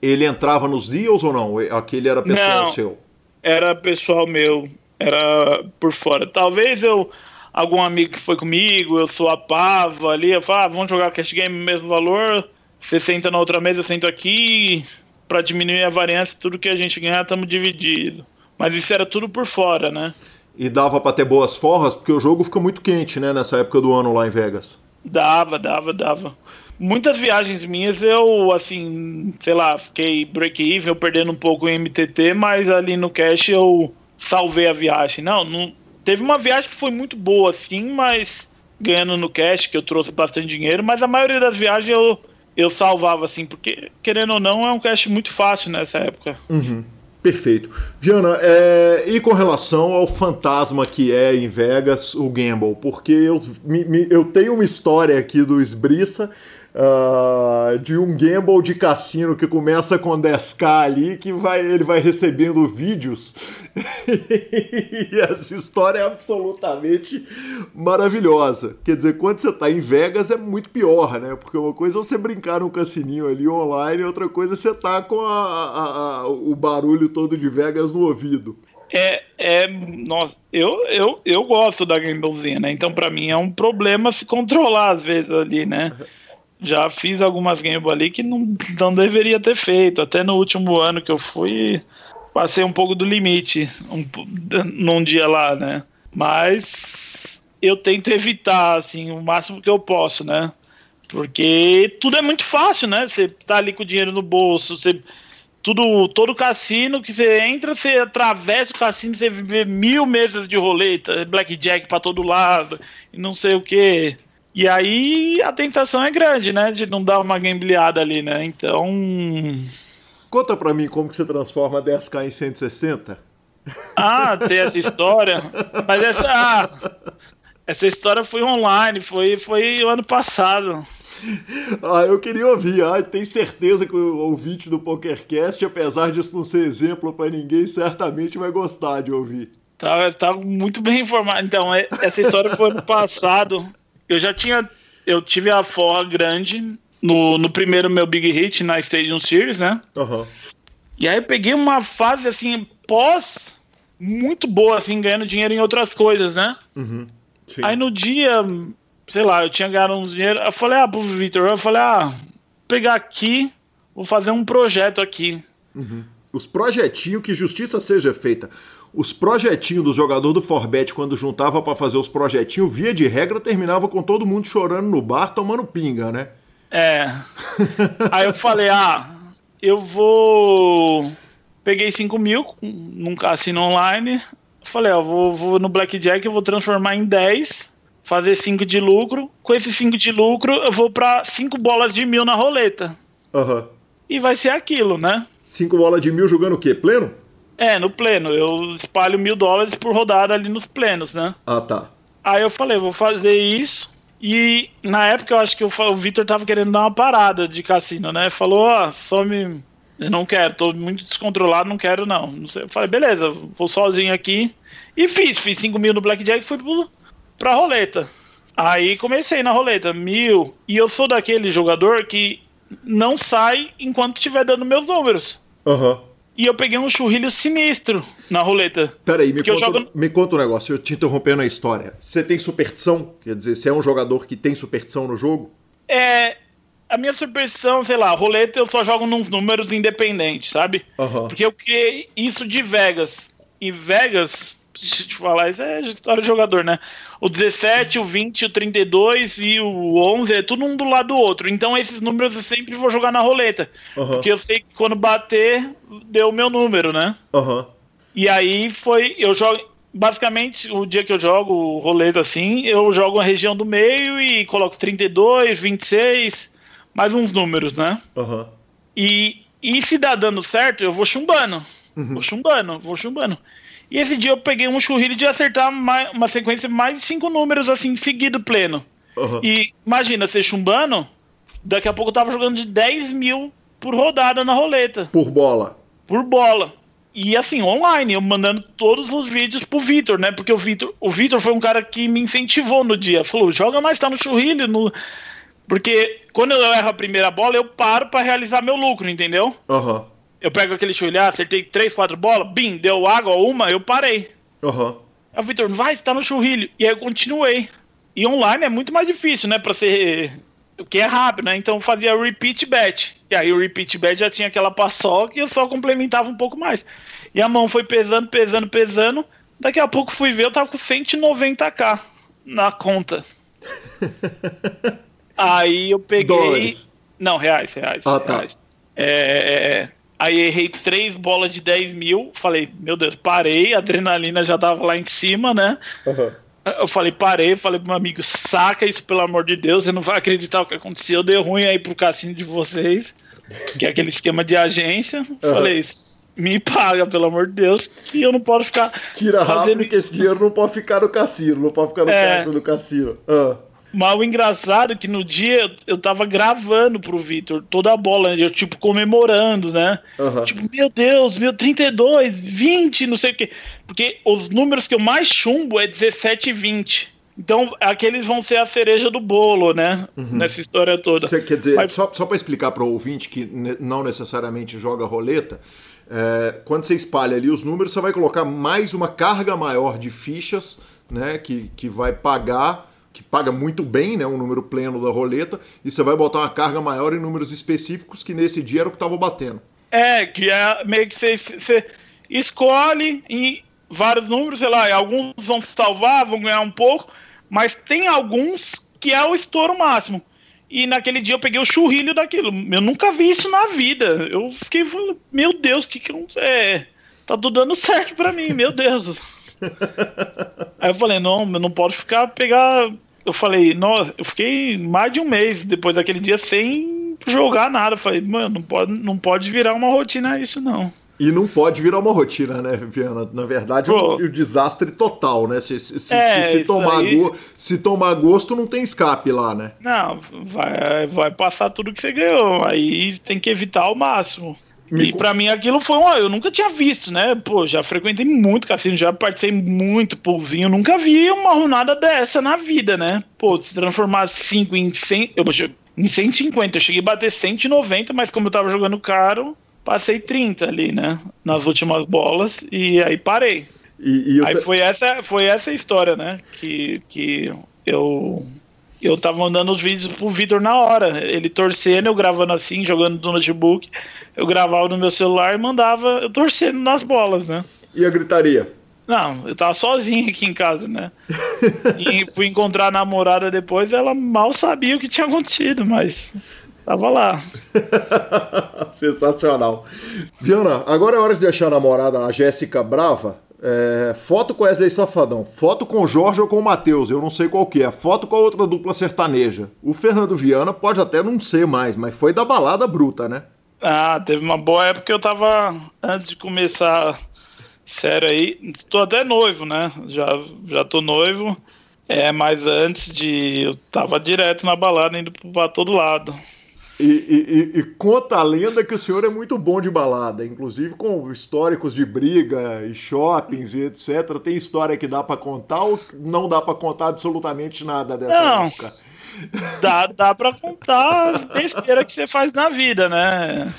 S1: ele entrava nos deals ou não? Aquele era pessoal não, seu?
S4: Era pessoal meu, era por fora. Talvez eu, algum amigo que foi comigo, eu sou a pava ali, eu falo, ah, vamos jogar cash game mesmo valor, você senta na outra mesa, eu sento aqui, para diminuir a variância, tudo que a gente ganhar, estamos dividido. Mas isso era tudo por fora, né?
S1: E dava para ter boas forras, porque o jogo fica muito quente, né, nessa época do ano lá em Vegas.
S4: Dava, dava, dava muitas viagens minhas eu, assim, sei lá, fiquei break-even, eu perdendo um pouco em MTT, mas ali no cash eu salvei a viagem. Não, não, teve uma viagem que foi muito boa, assim, mas ganhando no cash, que eu trouxe bastante dinheiro, mas a maioria das viagens eu, eu salvava, assim, porque, querendo ou não, é um cash muito fácil nessa época.
S1: Uhum. Perfeito. Viana, é, e com relação ao fantasma que é em Vegas o Gamble? Porque eu, me, me, eu tenho uma história aqui do Esbriça uh, de um gamble de cassino que começa com 10k ali, que vai, ele vai recebendo vídeos. e essa história é absolutamente maravilhosa. Quer dizer, quando você está em Vegas é muito pior, né? Porque uma coisa é você brincar num cassininho ali online, outra coisa é você tá com a, a, a, o barulho todo de Vegas no ouvido.
S4: É, é nossa, eu, eu, eu gosto da gamblezinha, né? Então, para mim, é um problema se controlar às vezes ali, né? Já fiz algumas games ali que não, não deveria ter feito. Até no último ano que eu fui, passei um pouco do limite um, num dia lá, né? Mas eu tento evitar, assim, o máximo que eu posso, né? Porque tudo é muito fácil, né? Você tá ali com o dinheiro no bolso, você tudo, todo cassino que você entra, você atravessa o cassino, você vê mil mesas de roleta, blackjack para todo lado, e não sei o que. E aí a tentação é grande, né? De não dar uma gambleada ali, né? Então.
S1: Conta pra mim como que você transforma 10k em 160.
S4: Ah, tem essa história. Mas essa. Ah, essa história foi online, foi, foi o ano passado.
S1: Ah, eu queria ouvir. Ah, tem certeza que o ouvinte do PokerCast, apesar disso não ser exemplo para ninguém, certamente vai gostar de ouvir.
S4: Tá, tá muito bem informado. Então, é, essa história foi ano passado eu já tinha. Eu tive a forra grande no, no primeiro meu Big Hit na Stadium Series, né? Uhum. E aí eu peguei uma fase assim, pós muito boa, assim, ganhando dinheiro em outras coisas, né? Uhum. Aí no dia, sei lá, eu tinha ganhado uns dinheiro. Eu falei, ah, pro Victor, eu falei, ah, vou pegar aqui, vou fazer um projeto aqui.
S1: Uhum. Os projetinhos, que justiça seja feita os projetinhos do jogador do Forbet, quando juntava para fazer os projetinhos, via de regra, terminava com todo mundo chorando no bar, tomando pinga, né?
S4: É. Aí eu falei, ah, eu vou. Peguei 5 mil num cassino online. Falei, ó, vou, vou no Blackjack, eu vou transformar em 10, fazer 5 de lucro. Com esses 5 de lucro, eu vou para 5 bolas de mil na roleta. Aham. Uhum. E vai ser aquilo, né?
S1: 5 bolas de mil jogando o quê? Pleno?
S4: É, no pleno. Eu espalho mil dólares por rodada ali nos plenos, né?
S1: Ah, tá.
S4: Aí eu falei, vou fazer isso. E na época eu acho que o, o Victor tava querendo dar uma parada de cassino, né? Falou, ó, oh, só me. Eu não quero, tô muito descontrolado, não quero não. não sei. Eu falei, beleza, vou sozinho aqui. E fiz, fiz 5 mil no Blackjack e fui pro, pra roleta. Aí comecei na roleta, mil. E eu sou daquele jogador que não sai enquanto estiver dando meus números.
S1: Aham. Uhum.
S4: E eu peguei um churrilho sinistro na roleta.
S1: Peraí, me, conta, jogo... me conta um negócio, eu te interrompendo a história. Você tem superstição? Quer dizer, você é um jogador que tem superstição no jogo?
S4: É. A minha superstição, sei lá, roleta eu só jogo nos números independentes, sabe? Uhum. Porque eu criei isso de Vegas. E Vegas, deixa eu te falar, isso é história de jogador, né? O 17, o 20, o 32 e o 11 é tudo um do lado do outro. Então esses números eu sempre vou jogar na roleta.
S1: Aham.
S4: Porque eu sei que quando bater, deu o meu número, né?
S1: Aham.
S4: E aí foi. Eu jogo. Basicamente, o dia que eu jogo o roleta assim, eu jogo a região do meio e coloco 32, 26, mais uns números, né?
S1: Aham.
S4: E, e se dá dando certo, eu vou chumbando.
S1: Uhum.
S4: Vou chumbando, vou chumbando. E esse dia eu peguei um churrilho de acertar mais- uma sequência de mais de cinco números assim, seguido pleno.
S1: Aham.
S4: E imagina, você chumbando, daqui a pouco eu tava jogando de 10 mil por rodada na roleta
S1: Por bola.
S4: por bola. E assim, online, eu mandando todos os vídeos pro Vitor, né? Porque o Vitor, o Vitor foi um cara que me incentivou no dia. Falou, joga mais, tá no churrilho. No... Porque quando eu erro a primeira bola, eu paro pra realizar meu lucro, entendeu?
S1: Aham.
S4: Eu pego aquele churrilho, ah, acertei três, quatro bolas, bim, deu água uma, eu parei.
S1: Aham.
S4: Aí o Vitor, vai, você tá no churrilho. E aí eu continuei. E online é muito mais difícil, né? Pra ser. O que é rápido, né? Então eu fazia repeat bet. E aí o repeat bet já tinha aquela paçoca e eu só complementava um pouco mais. E a mão foi pesando, pesando, pesando. Daqui a pouco fui ver, eu tava com 190k na conta. aí eu peguei.
S1: Dólares.
S4: Não, reais, reais.
S1: Ah, tá.
S4: reais. É, é, é. Aí errei três bolas de 10 mil. Falei, meu Deus, parei, a adrenalina já tava lá em cima, né?
S1: Aham.
S4: Eu falei, parei, falei pro meu amigo, saca isso, pelo amor de Deus, você não vai acreditar o que aconteceu, deu ruim aí pro cassino de vocês, que é aquele esquema de agência. Falei, me paga, pelo amor de Deus, que eu não posso ficar
S1: Tira rápido que esse dinheiro não pode ficar no cassino, não pode ficar no
S4: É.
S1: caixa do cassino. Ah.
S4: Mas o engraçado é que no dia eu- tava gravando pro Vitor toda a bola, eu tipo comemorando, né?
S1: Aham.
S4: Tipo, meu Deus, meu 32, 20, não sei o quê. Porque os números que eu mais chumbo é 17 e 20. Então, aqueles vão ser a cereja do bolo, né? Nessa história toda.
S1: Você quer dizer,
S4: Mas-
S1: só, só para explicar para o ouvinte que ne- não necessariamente joga roleta, é, quando você espalha ali os números, você vai colocar mais uma carga maior de fichas, né, que, que vai pagar, que paga muito bem, né, um número pleno da roleta, e você vai botar uma carga maior em números específicos que nesse dia era o que estava batendo.
S4: É, que é meio que você, você escolhe em vários números, sei lá, alguns vão salvar, vão ganhar um pouco, mas tem alguns que é o estouro máximo. E naquele dia eu peguei o churrilho daquilo. Eu nunca vi isso na vida. Eu fiquei falando, meu Deus, o que que eu. É, tá tudo dando certo pra mim, meu Deus. Aí eu falei, não, eu não posso ficar pegar. Eu falei, nossa, eu fiquei mais de um mês depois daquele dia sem jogar nada. Eu falei, mano, não pode, não pode virar uma rotina isso, não.
S1: E não pode virar uma rotina, né, Viana? Na verdade, é um desastre total, né? Se, se,
S4: É,
S1: se- se tomar
S4: aí-
S1: go- se tomar gosto, não tem escape lá, né?
S4: Não, vai, vai passar tudo que você ganhou. Aí tem que evitar ao máximo.
S1: Me
S4: e pra mim aquilo foi uma. Eu nunca tinha visto, né? Pô, já frequentei muito cassino, já participei muito poolzinho. Nunca vi uma runada dessa na vida, né? Pô, se transformar 5 em 100. Eu, em 150. Eu cheguei a bater 190, mas como eu tava jogando caro, passei 30 ali, né? Nas últimas bolas. E aí parei.
S1: E, e
S4: Aí foi essa, foi essa história, né? Que, que eu eu tava mandando os vídeos pro Vitor na hora. Ele torcendo, eu gravando assim, jogando do notebook. Eu gravava no meu celular e mandava eu torcendo nas bolas, né?
S1: e a gritaria?
S4: Não, eu tava sozinho aqui em casa, né? e fui encontrar a namorada depois, ela mal sabia o que tinha acontecido, mas tava lá.
S1: Sensacional. Viana, agora é hora de deixar a namorada, a Jéssica, brava. É, foto com Wesley Safadão, foto com Jorge ou com o Matheus, eu não sei qual que é. Foto com a outra dupla sertaneja. O Fernando Viana pode até não ser mais, mas foi da balada bruta, né?
S4: Ah, teve uma boa época que eu tava, antes de começar sério aí, tô até noivo, né? Já, já tô noivo. É, mas antes de. Eu tava direto na balada, indo pra todo lado.
S1: E, e- e- conta a lenda que o senhor é muito bom de balada, inclusive com históricos de briga e shoppings e etc. Tem história que dá pra contar ou não dá pra contar absolutamente nada dessa
S4: Não.
S1: época?
S4: Dá, dá pra contar as besteiras que você faz na vida, né?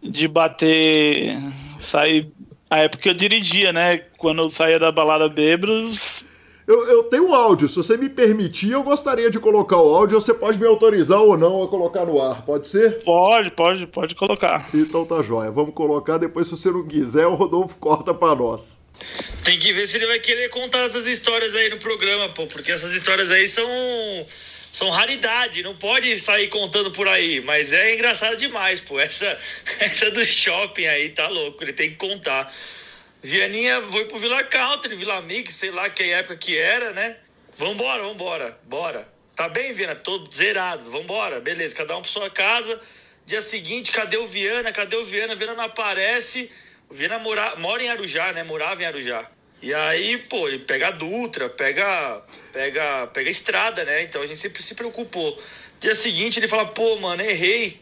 S4: De bater. Sair. A época que eu dirigia, né? Quando eu saía da balada bêbado,
S1: Eu, eu tenho um áudio, se você me permitir, eu gostaria de colocar o áudio, você pode me autorizar ou não a colocar no ar, pode ser?
S4: pode, pode, pode colocar.
S1: Então tá jóia, vamos colocar, depois se você não quiser, o Rodolfo corta pra nós.
S5: Tem que ver se ele vai querer contar essas histórias aí no programa, pô, porque essas histórias aí são são raridade, não pode sair contando por aí, mas é engraçado demais, pô. Essa essa do shopping aí tá louco, ele tem que contar. Vianinha foi pro Vila Country, Vila Mix, sei lá que época que era, né? Vambora, vambora, bora. Tá bem, Viana? Tô zerado, vambora, beleza, cada um pra sua casa. Dia seguinte, cadê o Viana? Cadê o Viana? O Viana não aparece. O Viana mora, mora em Arujá, né? Morava em Arujá. E aí, pô, ele pega a Dutra, pega, pega, pega a estrada, né? Então a gente sempre se preocupou. Dia seguinte ele fala, pô, mano, errei.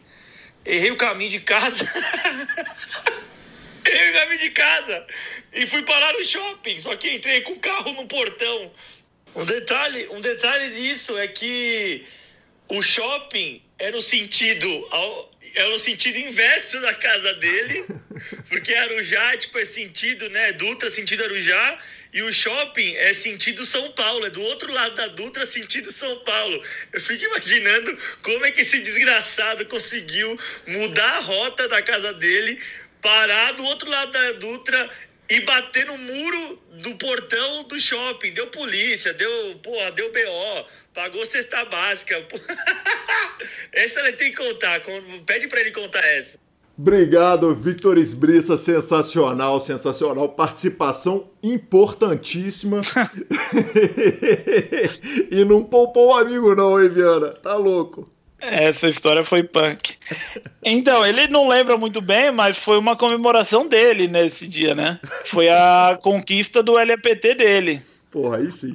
S5: Errei o caminho de casa. errei o caminho de casa. E fui parar no shopping. Só que entrei com o carro no portão. Um detalhe, um detalhe disso é que o shopping era o sentido era o sentido inverso da casa dele, porque Arujá tipo é sentido, né, Dutra sentido Arujá e o shopping é sentido São Paulo, é do outro lado da Dutra sentido São Paulo. Eu fico imaginando como é que esse desgraçado conseguiu mudar a rota da casa dele, parar do outro lado da Dutra e bater no muro do portão do shopping. Deu polícia, deu, porra, deu BO, pagou cesta básica. essa ele tem que contar. Pede para ele contar essa.
S6: Obrigado, Victor Esbriça, sensacional, sensacional, participação importantíssima. e não poupou o amigo não, hein, Viana? Tá louco.
S4: Essa história foi punk. Então, ele não lembra muito bem, mas foi uma comemoração dele nesse dia, né? Foi a conquista do LPT dele.
S6: Porra, aí sim.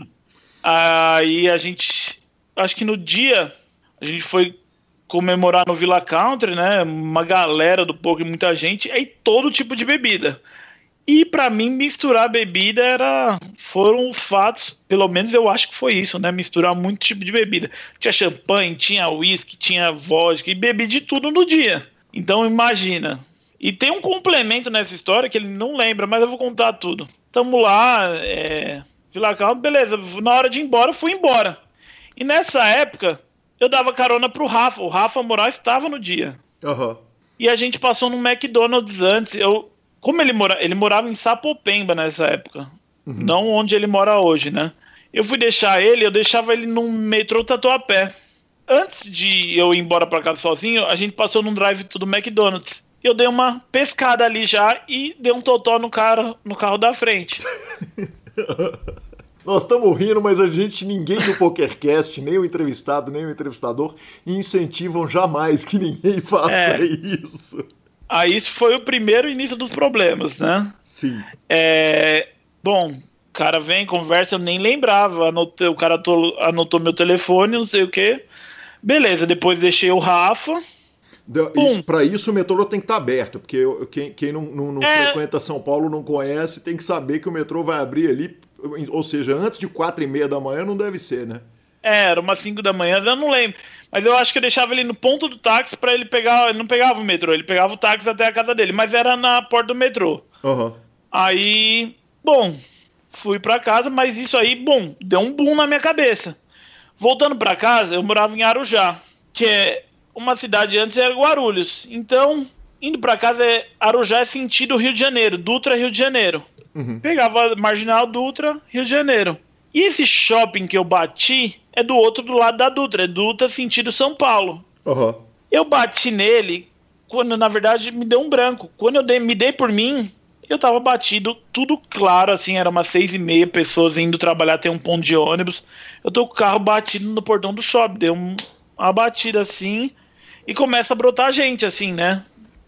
S4: Aí a gente. Acho que no dia a gente foi comemorar no Villa Country, né? Uma galera do poker, muita gente, aí todo tipo de bebida. E para mim misturar bebida era foram os fatos, pelo menos eu acho que foi isso, né? Misturar muito tipo de bebida. Tinha champanhe, tinha uísque, tinha vodka e bebi de tudo no dia. Então imagina. E tem um complemento nessa história que ele não lembra, mas eu vou contar tudo. Tamo lá, é, Vila Country, beleza. Na hora de ir embora, fui embora. E nessa época, eu dava carona pro Rafa. O Rafa Moraes estava no dia.
S6: Uhum.
S4: E a gente passou no McDonald's antes. Eu, como ele, mora, ele morava em Sapopemba nessa época. Uhum. Não onde ele mora hoje, né? Eu fui deixar ele, eu deixava ele no metrô Tatuapé. Antes de eu ir embora para casa sozinho, a gente passou num drive do McDonald's. Eu dei uma pescada ali já e dei um totó no, cara, no carro da frente.
S6: Nós estamos rindo, mas a gente, ninguém do PokerCast, nem o entrevistado, nem o entrevistador, incentivam jamais que ninguém faça é. isso.
S4: Aí isso foi o primeiro início dos problemas, né?
S6: Sim.
S4: É, bom, o cara vem, conversa, eu nem lembrava. Anotei, o cara anotou meu telefone, não sei o quê. Beleza, depois deixei o Rafa.
S6: Para isso o metrô tem que estar tá aberto, porque quem, quem não, não, não é... frequenta São Paulo não conhece, tem que saber que o metrô vai abrir ali ou seja, antes de quatro e meia da manhã não deve ser, né?
S4: É, era umas 5 da manhã, eu não lembro. Mas eu acho que eu deixava ele no ponto do táxi para ele pegar. Ele não pegava o metrô, ele pegava o táxi até a casa dele, mas era na porta do metrô.
S6: Uhum.
S4: Aí, bom, fui para casa, mas isso aí, bom, deu um boom na minha cabeça. Voltando para casa, eu morava em Arujá, que é uma cidade antes era Guarulhos. Então, indo para casa, é, Arujá é sentido Rio de Janeiro, Dutra Rio de Janeiro. Uhum. Pegava Marginal Dutra, Rio de Janeiro. E esse shopping que eu bati é do outro do lado da Dutra, é Dutra sentido São Paulo.
S6: Uhum.
S4: Eu bati nele quando, na verdade, me deu um branco. Quando eu dei, me dei por mim, eu tava batido, tudo claro, assim, era umas seis e meia pessoas indo trabalhar, tem um ponto de ônibus. Eu tô com o carro batido no portão do shopping, deu um, uma batida assim, e começa a brotar gente, assim, né?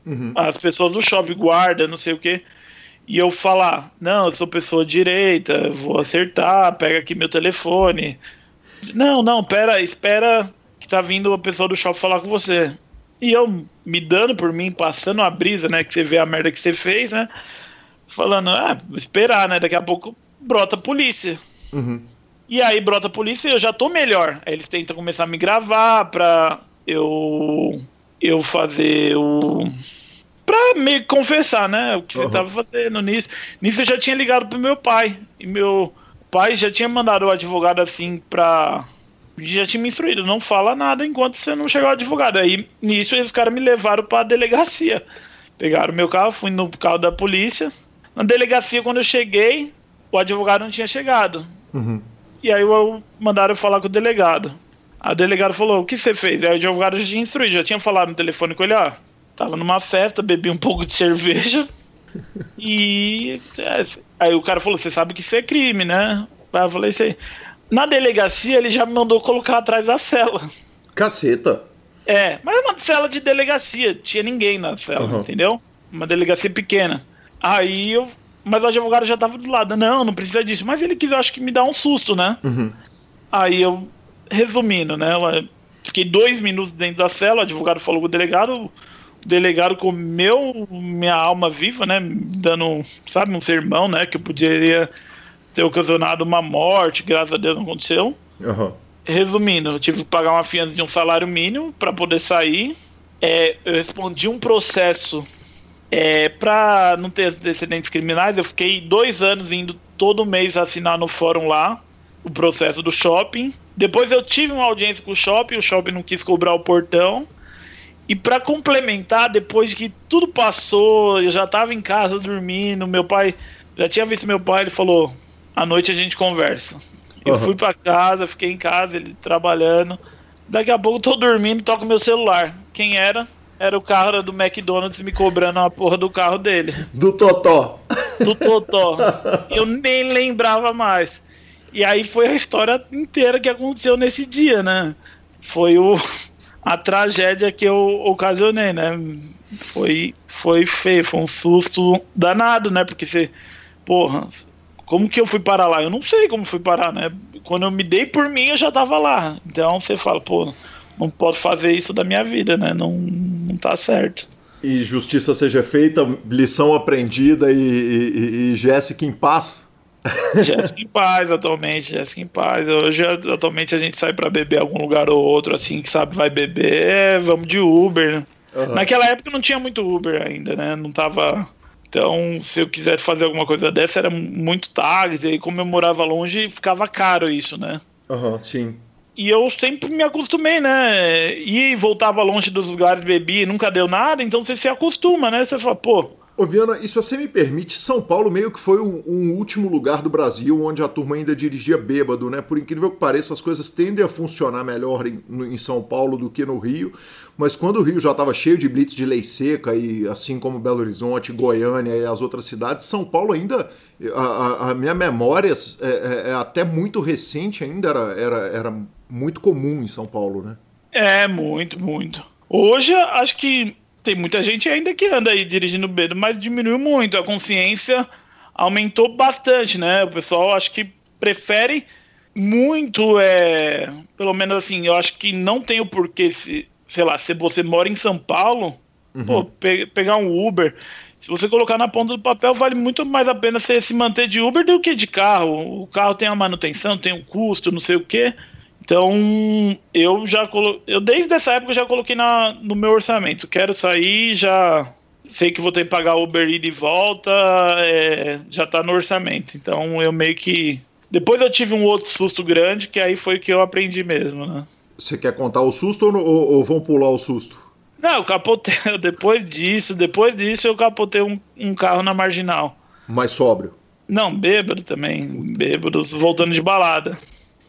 S4: Uhum. As pessoas do shopping, guarda, não sei o que e eu falar, não, eu sou pessoa direita, vou acertar, pega aqui meu telefone. Não, não, pera, espera que tá vindo a pessoa do shopping falar com você. E eu me dando por mim, passando a brisa, né, que você vê a merda que você fez, né, falando, ah, esperar, né, daqui a pouco brota a polícia.
S6: Uhum.
S4: E aí brota a polícia e eu já tô melhor. Aí eles tentam começar a me gravar pra eu eu fazer o pra me confessar, né? O que uhum. você tava fazendo nisso. Nisso eu já tinha ligado pro meu pai. E meu pai já tinha mandado o advogado assim pra. Já tinha me instruído, não fala nada enquanto você não chegar o advogado. Aí nisso os caras me levaram pra delegacia. Pegaram meu carro, fui no carro da polícia. Na delegacia, quando eu cheguei, o advogado não tinha chegado. Uhum. E aí eu mandaram eu falar com o delegado. A delegada falou: O que você fez? Aí o advogado já tinha instruído, já tinha falado no telefone com ele: Ó, tava numa festa, bebi um pouco de cerveja. e. É, aí o cara falou: Você sabe que isso é crime, né? Aí eu falei: Sei. Na delegacia, ele já me mandou colocar atrás da cela.
S1: Caceta.
S4: É, mas é uma cela de delegacia, tinha ninguém na cela, uhum. entendeu? Uma delegacia pequena. Aí eu. Mas o advogado já tava do lado. Não, não precisa disso. Mas ele quis, acho que me dar um susto, né? Uhum. Aí eu. Resumindo, né? Fiquei dois minutos dentro da cela, o advogado falou com o delegado. Delegado comeu minha alma viva, né? Dando, sabe, um sermão, né? Que eu poderia ter ocasionado uma morte, graças a Deus não aconteceu. Uhum. Resumindo, eu tive que pagar uma fiança de um salário mínimo para poder sair. É, eu respondi um processo é, para não ter antecedentes criminais, eu fiquei dois anos indo todo mês assinar no fórum lá o processo do shopping. Depois eu tive uma audiência com o shopping, o shopping não quis cobrar o portão. E para complementar, depois que tudo passou, eu já estava em casa dormindo, meu pai já tinha visto meu pai, ele falou: "À noite a gente conversa". Eu uhum. fui para casa, fiquei em casa, ele trabalhando. Daqui a pouco tô dormindo, toco meu celular. Quem era? Era o carro do McDonald's me cobrando a porra do carro dele.
S1: Do Totó.
S4: Do Totó. Eu nem lembrava mais. E aí foi a história inteira que aconteceu nesse dia, né? Foi o, a tragédia que eu ocasionei, né? Foi, foi feio, foi um susto danado, né? Porque você, porra, como que eu fui parar lá? Eu não sei como fui parar, né? Quando eu me dei por mim, eu já tava lá. Então você fala, pô, não posso fazer isso da minha vida, né? Não, não tá certo.
S1: E justiça seja feita, lição aprendida e, e, e Jéssica em paz.
S4: Jéssica em paz atualmente, Jéssica em paz. Hoje atualmente a gente sai para beber algum lugar ou outro, assim, que sabe vai beber, vamos de Uber. Uhum. Naquela época não tinha muito Uber ainda, né? Não tava. Então, se eu quisesse fazer alguma coisa dessa, era muito táxi, e como eu morava longe, ficava caro isso, né?
S1: Aham, uhum, sim.
S4: E eu sempre me acostumei, né? E voltava longe dos lugares, bebia, nunca deu nada, então você se acostuma, né? Você fala, pô.
S1: Ô, Viana, e se você me permite, São Paulo meio que foi um, um, último lugar do Brasil onde a turma ainda dirigia bêbado, né? Por incrível que pareça, as coisas tendem a funcionar melhor em, em São Paulo do que no Rio. Mas quando o Rio já estava cheio de blitz de lei seca, e assim como Belo Horizonte, Goiânia e as outras cidades, São Paulo ainda, a, a minha memória é, é, é, até muito recente, ainda era, era, era muito comum em São Paulo, né?
S4: É, muito, muito. Hoje, acho que tem muita gente ainda que anda aí dirigindo bêbado, mas diminuiu muito. A consciência aumentou bastante, né? O pessoal acho que prefere muito, é, pelo menos assim, eu acho que não tem o porquê, se, sei lá, se você mora em São Paulo, uhum. pô, pe pegar um Uber, se você colocar na ponta do papel, vale muito mais a pena você se manter de Uber do que de carro. O carro tem a manutenção, tem o um custo, não sei o quê. Então, eu já colo... eu desde essa época já coloquei na, no meu orçamento. Quero sair, já sei que vou ter que pagar Uber e de volta, é, já tá no orçamento. Então, eu meio que depois eu tive um outro susto grande, que aí foi que eu aprendi mesmo, né?
S1: Você quer contar o susto ou, ou, ou vão pular o susto?
S4: Não, eu capotei. Depois disso, depois disso, eu capotei um, um carro na marginal.
S1: Mais sóbrio?
S4: Não, bêbado também. Bêbado, voltando de balada.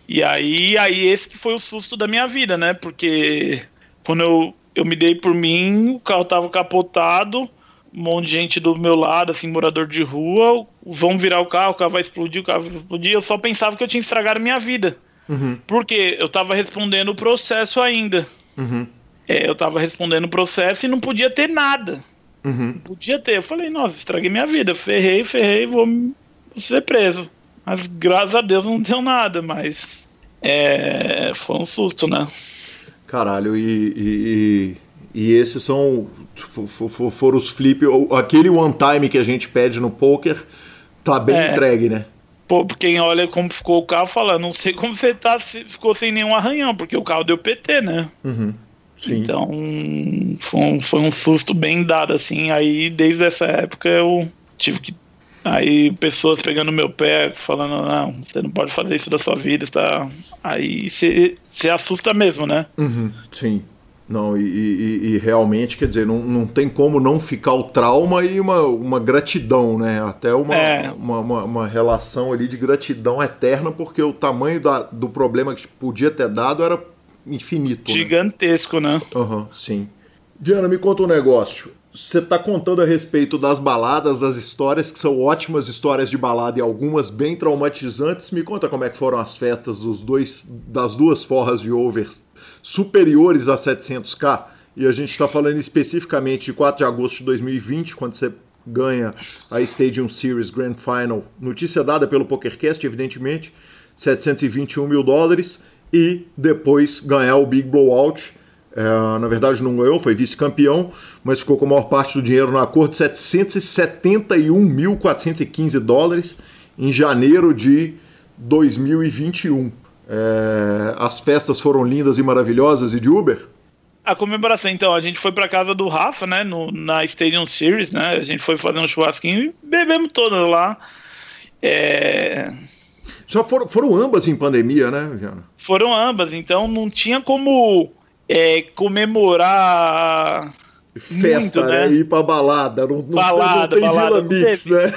S4: E aí, aí esse que foi o susto da minha vida, né? Porque quando eu, eu me dei por mim, o carro tava capotado, um monte de gente do meu lado, assim, morador de rua, vão virar o carro, o carro vai explodir, o carro vai explodir. Eu só pensava que eu tinha estragado minha vida. Uhum. Porque eu tava respondendo o processo ainda. Uhum. É, eu tava respondendo o processo e não podia ter nada. Uhum. Não podia ter. Eu falei, nossa, estraguei minha vida. Ferrei, ferrei, vou ser preso. Mas graças a Deus não deu nada, mas é, foi um susto, né?
S1: Caralho, e, e, e esses são. Foram os flip. Aquele one time que a gente pede no poker tá bem é. entregue, né?
S4: Pô, quem olha como ficou o carro fala, não sei como você tá, ficou sem nenhum arranhão, porque o carro deu PT, né? Uhum. Então, foi um, foi um susto bem dado, assim. Aí, desde essa época, eu tive que Aí pessoas pegando meu pé, falando, não, você não pode fazer isso da sua vida, está. Aí você assusta mesmo, né?
S1: Uhum, sim. Não, e, e, e, realmente, quer dizer, não, não tem como não ficar o trauma e uma, uma gratidão, né? Até uma, é. uma, uma, uma, relação ali de gratidão eterna, porque o tamanho da, do problema que podia ter dado era infinito.
S4: Né? Gigantesco, né?
S1: Né? uhum, sim. Diana, me conta um negócio. Você está contando a respeito das baladas, das histórias, que são ótimas histórias de balada e algumas bem traumatizantes. Me conta como é que foram as festas dos dois, das duas forras de overs superiores a 700k. E a gente está falando especificamente de 4 de agosto de 2020, quando você ganha a Stadium Series Grand Final. Notícia dada pelo PokerCast, evidentemente, 721 mil dólares. E depois ganhar o Big Blowout é, na verdade, não ganhou, foi vice-campeão, mas ficou com a maior parte do dinheiro na cor de 771.415 dólares em janeiro de 2021. É, as festas foram lindas e maravilhosas e de Uber?
S4: A comemoração, então, a gente foi para casa do Rafa, né, no, na Stadium Series, né, a gente foi fazer um churrasquinho e bebemos todas lá. É...
S1: Já foram, foram ambas em pandemia, né, Viana?
S4: Foram ambas, então não tinha como é, comemorar.
S1: Festa,
S4: muito,
S1: né? né? Ir pra balada. Não,
S4: balada,
S1: não tem
S4: balada,
S1: Vila Mix, né?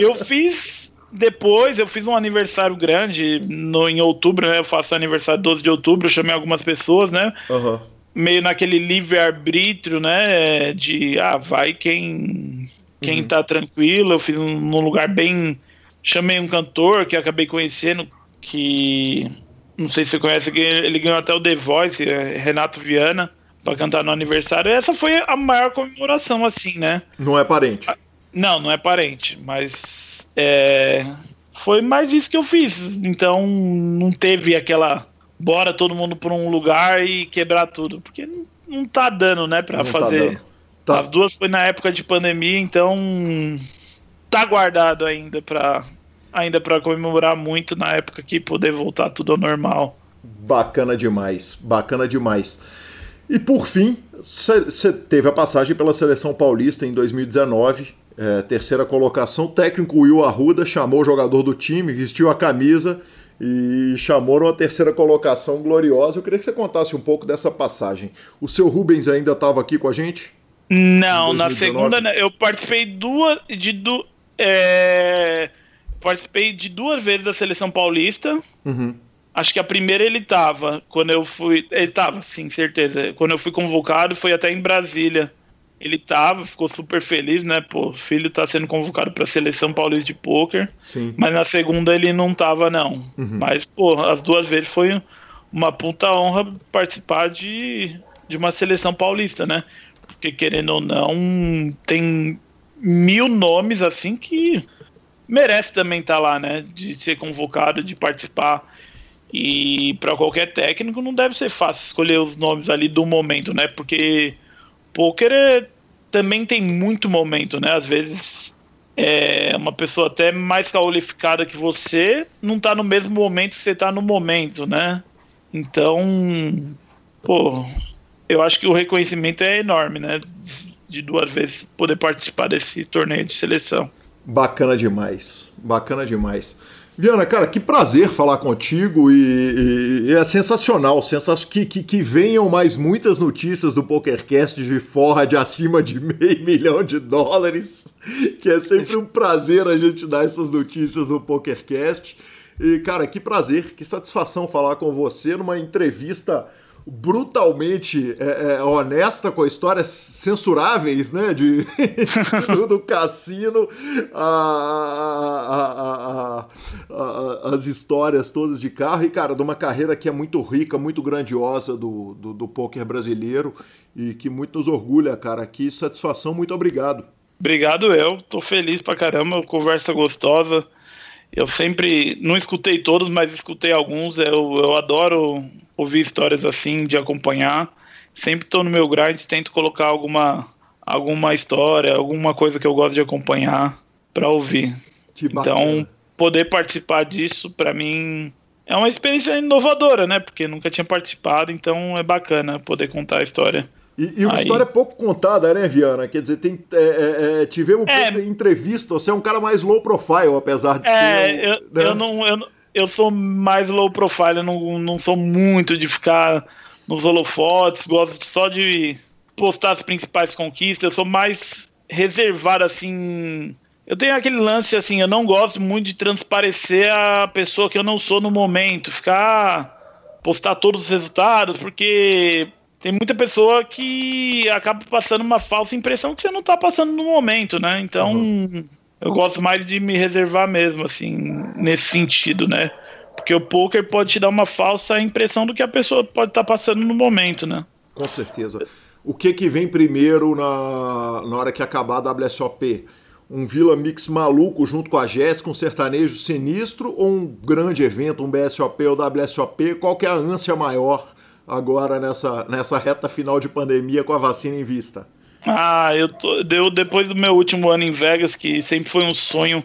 S4: Eu fiz. Depois eu fiz um aniversário grande no, em outubro, né? Eu faço aniversário 12 de outubro, eu chamei algumas pessoas, né?
S1: Uhum.
S4: Meio naquele livre-arbítrio, né? De ah, vai quem, quem uhum. tá tranquilo. Eu fiz um, num lugar bem. Chamei um cantor que acabei conhecendo, que não sei se você conhece, ele ganhou até o The Voice, é, Renato Viana, para cantar no aniversário. Essa foi a maior comemoração, assim, né?
S1: Não é parente. Ah,
S4: não, não é parente, mas é, foi mais isso que eu fiz. Então não teve aquela bora todo mundo para um lugar e quebrar tudo, porque não, não tá dando, né, para tá fazer. Tá tá. As duas foi na época de pandemia, então tá guardado ainda para ainda para comemorar muito na época que poder voltar tudo ao normal.
S1: Bacana demais, bacana demais. E por fim, você teve a passagem pela seleção paulista em 2019, é, terceira colocação. O técnico Will Arruda chamou o jogador do time, vestiu a camisa e chamou uma terceira colocação gloriosa. Eu queria que você contasse um pouco dessa passagem. O seu Rubens ainda estava aqui com a gente?
S4: Não, na segunda né, eu participei duas de du, é, participei de duas vezes da seleção paulista.
S1: Uhum.
S4: Acho que a primeira ele tava, quando eu fui. Ele tava, sim, certeza. Quando eu fui convocado, foi até em Brasília. Ele tava, ficou super feliz, né? Pô, o filho tá sendo convocado pra seleção paulista de pôquer.
S1: Sim.
S4: Mas na segunda ele não tava, não. Uhum. Mas, pô, as duas vezes foi uma puta honra participar de, de uma seleção paulista, né? Porque querendo ou não, tem mil nomes assim que merece também estar tá lá, né? De ser convocado, de participar. E para qualquer técnico não deve ser fácil escolher os nomes ali do momento, né? Porque poker é, também tem muito momento, né? Às vezes é uma pessoa até mais qualificada que você não tá no mesmo momento que você tá no momento, né? Então, pô, eu acho que o reconhecimento é enorme, né? De duas vezes poder participar desse torneio de seleção.
S1: Bacana demais, bacana demais. Viana, cara, que prazer falar contigo e, e, e é sensacional, sensacional que, que, que, venham mais muitas notícias do PokerCast de fora de acima de meio milhão de dólares, que é sempre um prazer a gente dar essas notícias no PokerCast. E, cara, que prazer, que satisfação falar com você numa entrevista brutalmente é, é, honesta com histórias censuráveis, né? De, do, do cassino, a, a, a, as histórias todas de carro e, cara, de uma carreira que é muito rica, muito grandiosa do, do, do brasileiro e que muito nos orgulha, cara. Que satisfação, muito obrigado.
S4: Obrigado eu, tô feliz pra caramba, conversa gostosa. Eu sempre, não escutei todos, mas escutei alguns. Eu, eu adoro ouvir histórias assim, de acompanhar. Sempre estou no meu grind, tento colocar alguma, alguma história, alguma coisa que eu gosto de acompanhar para ouvir. então, poder participar disso, para mim, é uma experiência inovadora, né? Porque nunca tinha participado, então é bacana poder contar a história.
S1: E, e uma Aí... história pouco contada, né, Viana? Quer dizer, tem, é, é, é tivemos é, entrevista, você é um cara mais low profile, apesar de
S4: é, ser. Eu, né? eu, não, eu, eu sou mais low profile, eu não, não sou muito de ficar nos holofotes, gosto só de postar as principais conquistas, eu sou mais reservado assim. Eu tenho aquele lance assim, eu não gosto muito de transparecer a pessoa que eu não sou no momento, ficar postar todos os resultados, porque tem muita pessoa que acaba passando uma falsa impressão que você não tá passando no momento, né? Então, uhum. eu gosto mais de me reservar mesmo, assim, nesse sentido, né? Porque o poker pode te dar uma falsa impressão do que a pessoa pode estar tá passando no momento, né?
S1: Com certeza. O que que vem primeiro na, na hora que acabar a WSOP? Um Vila Mix maluco junto com a Jéssica, um sertanejo sinistro ou um grande evento, um BSOP ou WSOP? Qual que é a ânsia maior agora nessa, nessa reta final de pandemia com a vacina em vista?
S4: Ah, eu, tô, eu depois do meu último ano em Vegas, que sempre foi um sonho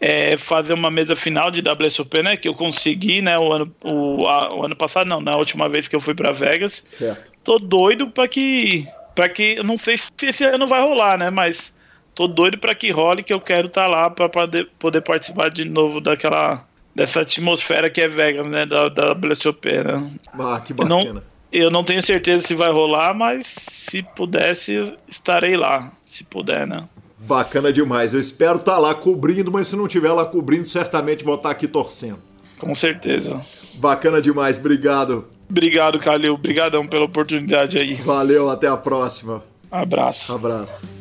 S4: é, fazer uma mesa final de WSOP, né? Que eu consegui, né? O ano, o, a, o ano passado, não, na última vez que eu fui para Vegas.
S1: Certo.
S4: Tô doido para que, para que, eu não sei se esse ano vai rolar, né? Mas tô doido para que role, que eu quero estar tá lá para poder, poder participar de novo daquela dessa atmosfera que é Vegas, né? Da, da WSOP, né?
S1: Ah, que bacana.
S4: Eu não, eu não tenho certeza se vai rolar, mas se pudesse, estarei lá, se puder, né?
S1: Bacana demais. Eu espero estar tá lá cobrindo, mas se não estiver lá cobrindo, certamente vou estar tá aqui torcendo.
S4: Com certeza.
S1: Bacana demais. Obrigado.
S4: Obrigado, Calil. Obrigadão pela oportunidade aí.
S1: Valeu, até a próxima.
S4: Abraço.
S1: Abraço.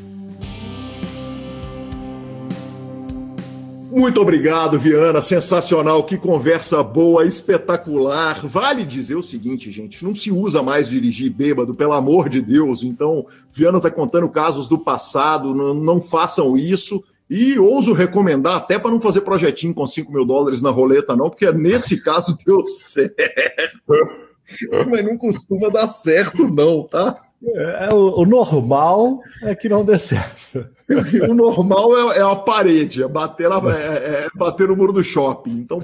S1: Muito obrigado, Viana. Sensacional. Que conversa boa, espetacular. Vale dizer o seguinte, gente: não se usa mais dirigir bêbado, pelo amor de Deus. Então, Viana está contando casos do passado. Não, não façam isso. E ouso recomendar, até para não fazer projetinho com 5 mil dólares na roleta, não, porque nesse caso deu certo. Mas não costuma dar certo, não, tá?
S2: É, o, o normal é que não dê certo.
S1: o normal é, é, a parede, é bater, na, é, é bater no muro do shopping. Então...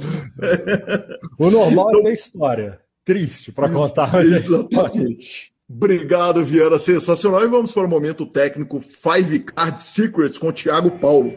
S2: o normal então... é ter história. Triste para contar.
S1: É exatamente. Obrigado, Viana. Sensacional. E vamos para o momento técnico Five Card Secrets com o Thiago Paulo.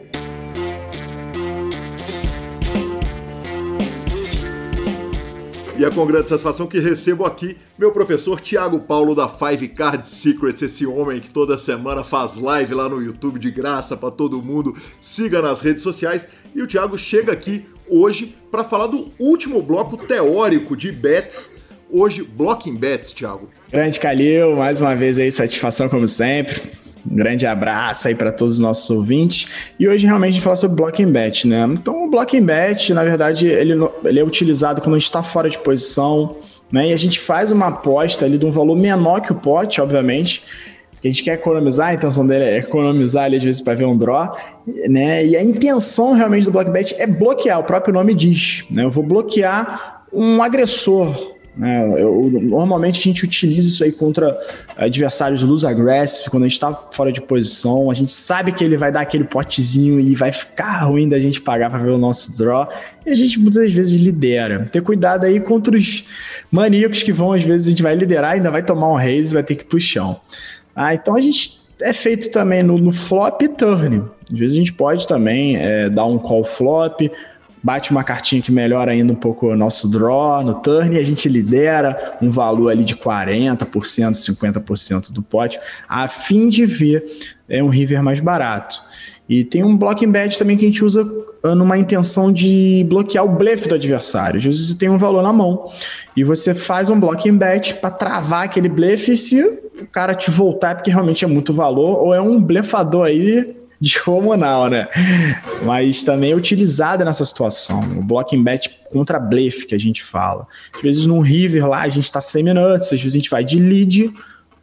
S1: E é com grande satisfação que recebo aqui meu professor Tiago Paulo da Five Card Secrets, esse homem que toda semana faz live lá no YouTube de graça para todo mundo. Siga nas redes sociais. E o Tiago chega aqui hoje para falar do último bloco teórico de bets. Hoje, Blocking Bets, Tiago.
S7: Grande Calil, mais uma vez aí, satisfação como sempre. Grande abraço aí para todos os nossos ouvintes. E hoje realmente a gente fala sobre blocking bet, né? Então o blocking bet, na verdade, ele, ele é utilizado quando a gente está fora de posição, né? E a gente faz uma aposta ali de um valor menor que o pote, obviamente, porque a gente quer economizar, a intenção dele é economizar ali às vezes para ver um draw, né? E a intenção realmente do block bet é bloquear, o próprio nome diz, né? Eu vou bloquear um agressor, né? Eu, normalmente a gente utiliza isso aí contra adversários lose aggressive, quando a gente está fora de posição, a gente sabe que ele vai dar aquele potezinho e vai ficar ruim da gente pagar para ver o nosso draw, e a gente muitas vezes lidera. Ter cuidado aí contra os maníacos que vão, às vezes a gente vai liderar, ainda vai tomar um raise vai ter que ir pro chão. Ah, então a gente é feito também no, no flop turn. Às vezes a gente pode também é, dar um call flop, bate uma cartinha que melhora ainda um pouco o nosso draw no turn e a gente lidera um valor ali de 40%, 50% do pote, a fim de ver é, um river mais barato. E tem um blocking bet também que a gente usa ah, numa intenção de bloquear o blefe do adversário. Às vezes você tem um valor na mão e você faz um blocking bet para travar aquele blefe se o cara te voltar é porque realmente é muito valor ou é um blefador aí descomunal, né? Mas também é utilizada nessa situação. O blocking bet contra blefe que a gente fala. Às vezes num river lá a gente está 100 minutos, às vezes a gente vai de lead,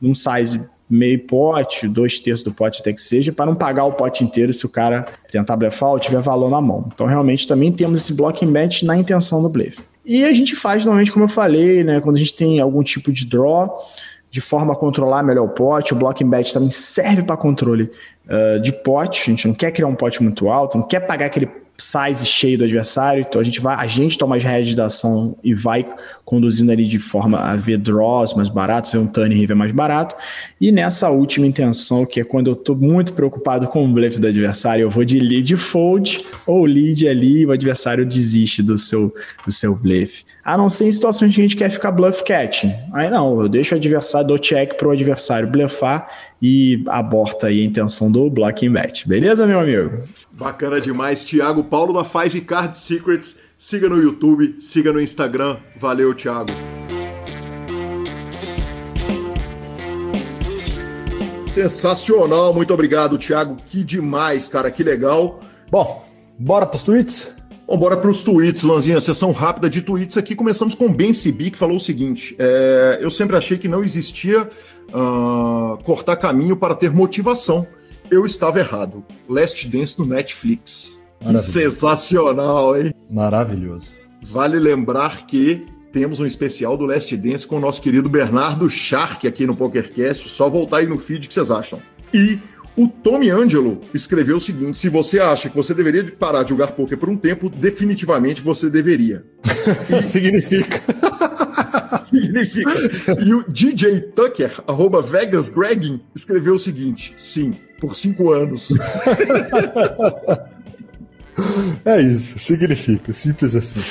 S7: num size meio pote, dois terços do pote até que seja, para não pagar o pote inteiro se o cara tentar blefar ou tiver valor na mão. Então realmente também temos esse blocking bet na intenção do blefe. E a gente faz normalmente, como eu falei, né, quando a gente tem algum tipo de draw, de forma a controlar melhor o pote. O blocking bet também serve para controle uh, de pote. A gente não quer criar um pote muito alto, não quer pagar aquele size cheio do adversário, então a gente vai, a gente toma as rédeas da ação e vai conduzindo ali de forma a ver draws mais baratos, ver um turn river mais barato. E nessa última intenção, que é quando eu tô muito preocupado com o blefe do adversário, eu vou de lead fold ou lead ali e o adversário desiste do seu, do seu blefe. A não ser em situações que a gente quer ficar bluff catching. Aí não, eu deixo o adversário, dou check para o adversário blefar e aborta aí a intenção do blocking bet. Beleza, meu amigo?
S6: Bacana demais. Thiago Paulo da Five Card Secrets. Siga no YouTube, siga no Instagram. Valeu, Thiago.
S1: Sensacional, muito obrigado, Thiago. Que demais, cara, que legal.
S2: Bom, bora para os tweets?
S1: Bom, bora para os tweets, Lanzinha, sessão rápida de tweets aqui. Começamos com Ben Sibi, que falou o seguinte: é, Eu sempre achei que não existia uh, cortar caminho para ter motivação. Eu estava errado. Last Dance no Netflix. Sensacional, hein?
S2: Maravilhoso.
S1: Vale lembrar que temos um especial do Last Dance com o nosso querido Bernardo Shark aqui no PokerCast. Só voltar aí no feed que vocês acham. E o Tommy Angelo escreveu o seguinte: se você acha que você deveria parar de jogar poker por um tempo, definitivamente você deveria.
S2: Significa.
S1: Significa. E o DJ Tucker, arroba Vegas Gregging, escreveu o seguinte: sim, por cinco anos.
S2: é isso, significa, simples assim.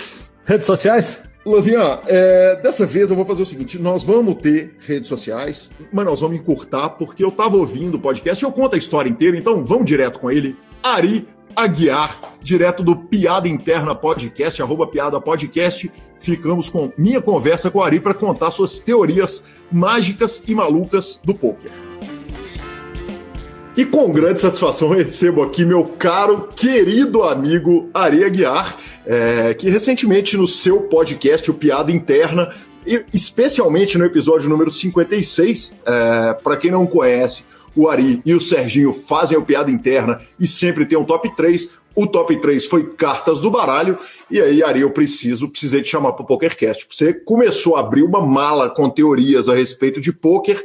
S2: Redes sociais?
S1: Lazinha, é, dessa vez eu vou fazer o seguinte: nós vamos ter redes sociais, mas nós vamos encurtar, porque eu tava ouvindo o podcast e eu conto a história inteira, então vamos direto com ele. Ari Aguiar, direto do Piada Interna Podcast, arroba Piada Podcast. Ficamos com minha conversa com o Ari para contar suas teorias mágicas e malucas do poker. E com grande satisfação recebo aqui meu caro, querido amigo Ari Aguiar, é, que recentemente no seu podcast, o Piada Interna, e especialmente no episódio número 56, é, para quem não conhece, o Ari e o Serginho fazem o Piada Interna e sempre tem um top 3. O top 3 foi cartas do baralho. E aí, Ari, eu preciso, precisei te chamar para o PokerCast. Você começou a abrir uma mala com teorias a respeito de poker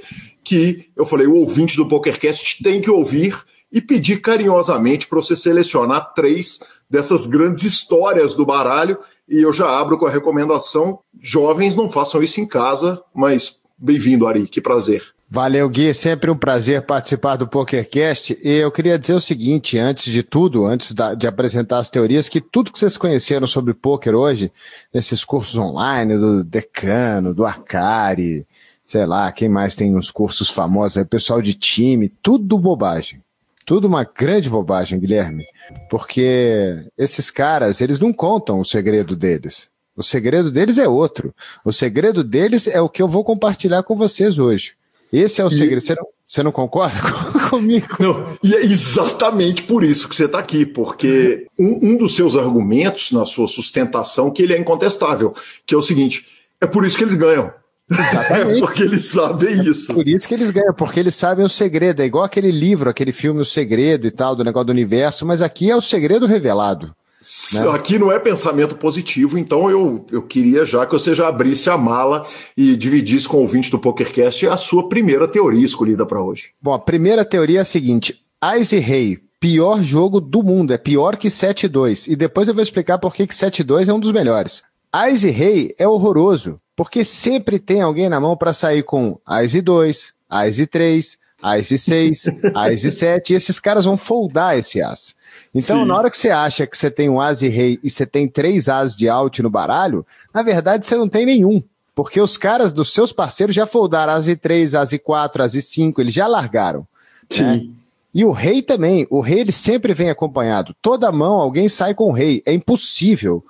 S1: que eu falei, o ouvinte do PokerCast tem que ouvir e pedir carinhosamente para você selecionar três dessas grandes histórias do baralho. E eu já abro com a recomendação: jovens não façam isso em casa, mas bem-vindo, Ari, que prazer.
S8: Valeu, Gui. É sempre um prazer participar do PokerCast. E eu queria dizer o seguinte, antes de tudo, antes da, de apresentar as teorias, que tudo que vocês conheceram sobre poker hoje, nesses cursos online, do Decano, do Arcari, sei lá, quem mais tem uns cursos famosos aí, pessoal de time, tudo bobagem. Tudo uma grande bobagem, Guilherme. Porque esses caras, eles não contam o segredo deles. O segredo deles é outro. O segredo deles é o que eu vou compartilhar com vocês hoje. Esse é o e... segredo. Você não, você não concorda comigo?
S1: Não, e é exatamente por isso que você está aqui, porque um, um dos seus argumentos na sua sustentação que ele é incontestável, que é o seguinte: é por isso que eles ganham. Exatamente. É porque eles sabem isso.
S8: É por isso que eles ganham, porque eles sabem o segredo. É igual aquele livro, aquele filme O Segredo e tal, do negócio do universo, mas aqui é o segredo revelado.
S1: Né? Aqui não é pensamento positivo, então eu, eu queria já que você já abrisse a mala e dividisse com o ouvinte do PokerCast a sua primeira teoria escolhida para hoje.
S8: Bom, a primeira teoria é a seguinte: Ice Rei, pior jogo do mundo, é pior que 7-2. E depois eu vou explicar por que 7-2 é um dos melhores. Ice Rei é horroroso. Porque sempre tem alguém na mão para sair com Ice 2, Ice 3, Ice 6, Ice 7, e esses caras vão foldar esse as. Então, Sim. na hora que você acha que você tem um as e rei e você tem três as de out no baralho, na verdade você não tem nenhum. Porque os caras dos seus parceiros já foldaram as e 3, as e 4, as e 5, eles já largaram. Sim. Né? E o rei também. O rei ele sempre vem acompanhado. Toda mão alguém sai com o rei. É impossível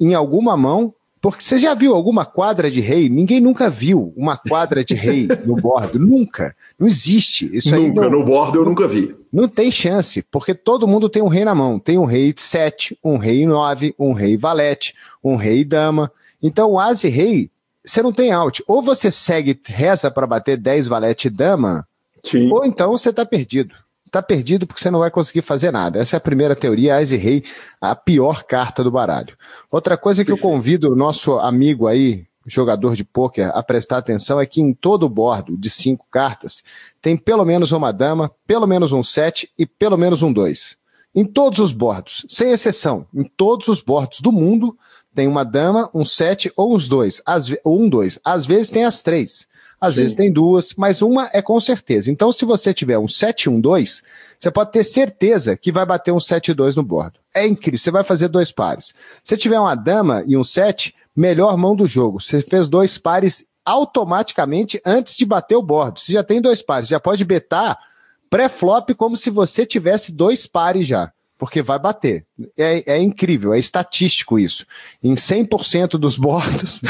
S8: em alguma mão porque você já viu alguma quadra de rei? Ninguém nunca viu uma quadra de rei no bordo. Nunca. Não existe. Isso
S1: nunca,
S8: não,
S1: no bordo eu nunca vi.
S8: Não tem chance, porque todo mundo tem um rei na mão. Tem um rei 7, um rei 9, um rei valete, um rei dama. Então o as e rei, você não tem out. Ou você segue, reza para bater 10 valete dama, Sim. ou então você está perdido está perdido porque você não vai conseguir fazer nada. Essa é a primeira teoria, Ás e Rei, a pior carta do baralho. Outra coisa que eu convido o nosso amigo aí, jogador de pôquer, a prestar atenção é que em todo o bordo de cinco cartas tem pelo menos uma dama, pelo menos um sete e pelo menos um dois. Em todos os bordos, sem exceção, em todos os bordos do mundo, tem uma dama, um sete ou os dois, às, ou um dois. Às vezes tem as três. Às Sim. vezes tem duas, mas uma é com certeza. Então, se você tiver um 7 um 2, você pode ter certeza que vai bater um 7 2 no bordo. É incrível, você vai fazer dois pares. Se tiver uma dama e um 7, melhor mão do jogo. Você fez dois pares automaticamente antes de bater o bordo. Você já tem dois pares, já pode betar pré-flop como se você tivesse dois pares já porque vai bater. É, é incrível, é estatístico isso. Em 100% dos bordos,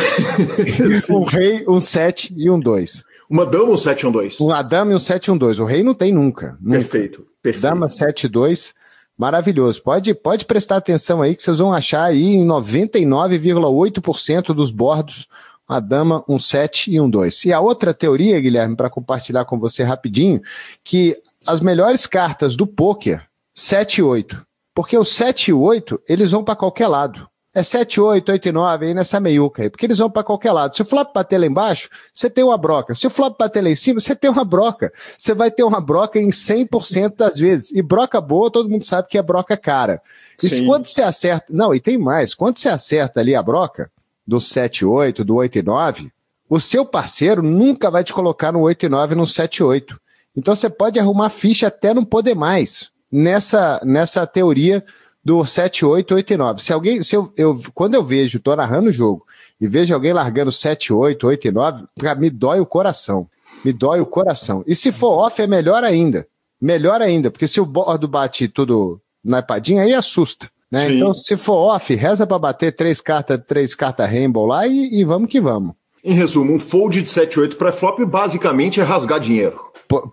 S8: um rei, um 7 e um 2.
S1: Uma dama, um 7 e um 2.
S8: Uma dama e um 7 e um 2. O rei não tem nunca.
S1: nunca. Perfeito, perfeito.
S8: Dama 7 e 2, maravilhoso. Pode, pode prestar atenção aí que vocês vão achar aí em 99,8% dos bordos uma dama, um 7 e um 2. E a outra teoria, Guilherme, para compartilhar com você rapidinho, que as melhores cartas do poker 7 e 8. Porque o 7 e 8, eles vão para qualquer lado. É 7, 8, 8 e 9 aí nessa meiuca aí, porque eles vão para qualquer lado. Se o flop bater lá embaixo, você tem uma broca. Se o flop bater lá em cima, você tem uma broca. Você vai ter uma broca em 100% das vezes. E broca boa, todo mundo sabe que é broca cara. E Sim. quando você acerta, não, e tem mais, quando você acerta ali a broca, do 7 8, do 8 e 9, o seu parceiro nunca vai te colocar no 8 e 9 no 7 8. Então você pode arrumar ficha até não poder mais nessa, nessa teoria do 7, 8, 8 e 9. Se alguém, se eu, eu, quando eu vejo, tô narrando o jogo, e vejo alguém largando 7, 8, 8 e 9, me dói o coração. Me dói o coração. E se for off, é melhor ainda. Melhor ainda, porque se o bordo bate tudo na epadinha, aí assusta. Né? Então, se for off, reza para bater três cartas, três cartas Rainbow lá e, e, vamos que vamos.
S1: Em resumo, um fold de 7-8 para flop basicamente é rasgar dinheiro.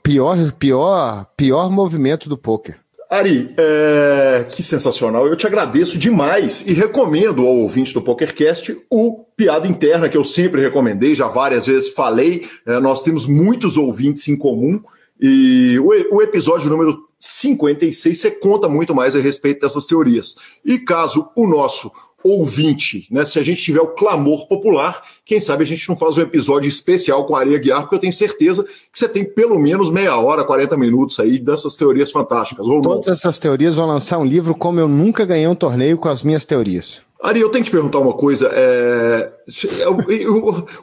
S8: pior, pior, pior movimento do poker.
S1: Ari, é... que sensacional. Eu te agradeço demais e recomendo ao ouvinte do PokerCast o Piada Interna, que eu sempre recomendei, já várias vezes falei. É, nós temos muitos ouvintes em comum. E o, o episódio número 56 você conta muito mais a respeito dessas teorias. E caso o nosso ouvinte, né? Se a gente tiver o clamor popular, quem sabe a gente não faz um episódio especial com a Areia Guiar, porque eu tenho certeza que você tem pelo menos meia hora, 40 minutos aí dessas teorias fantásticas.
S8: Todas essas teorias vão lançar um livro como eu nunca ganhei um torneio com as minhas teorias.
S1: Ari, eu tenho que te perguntar uma coisa. É...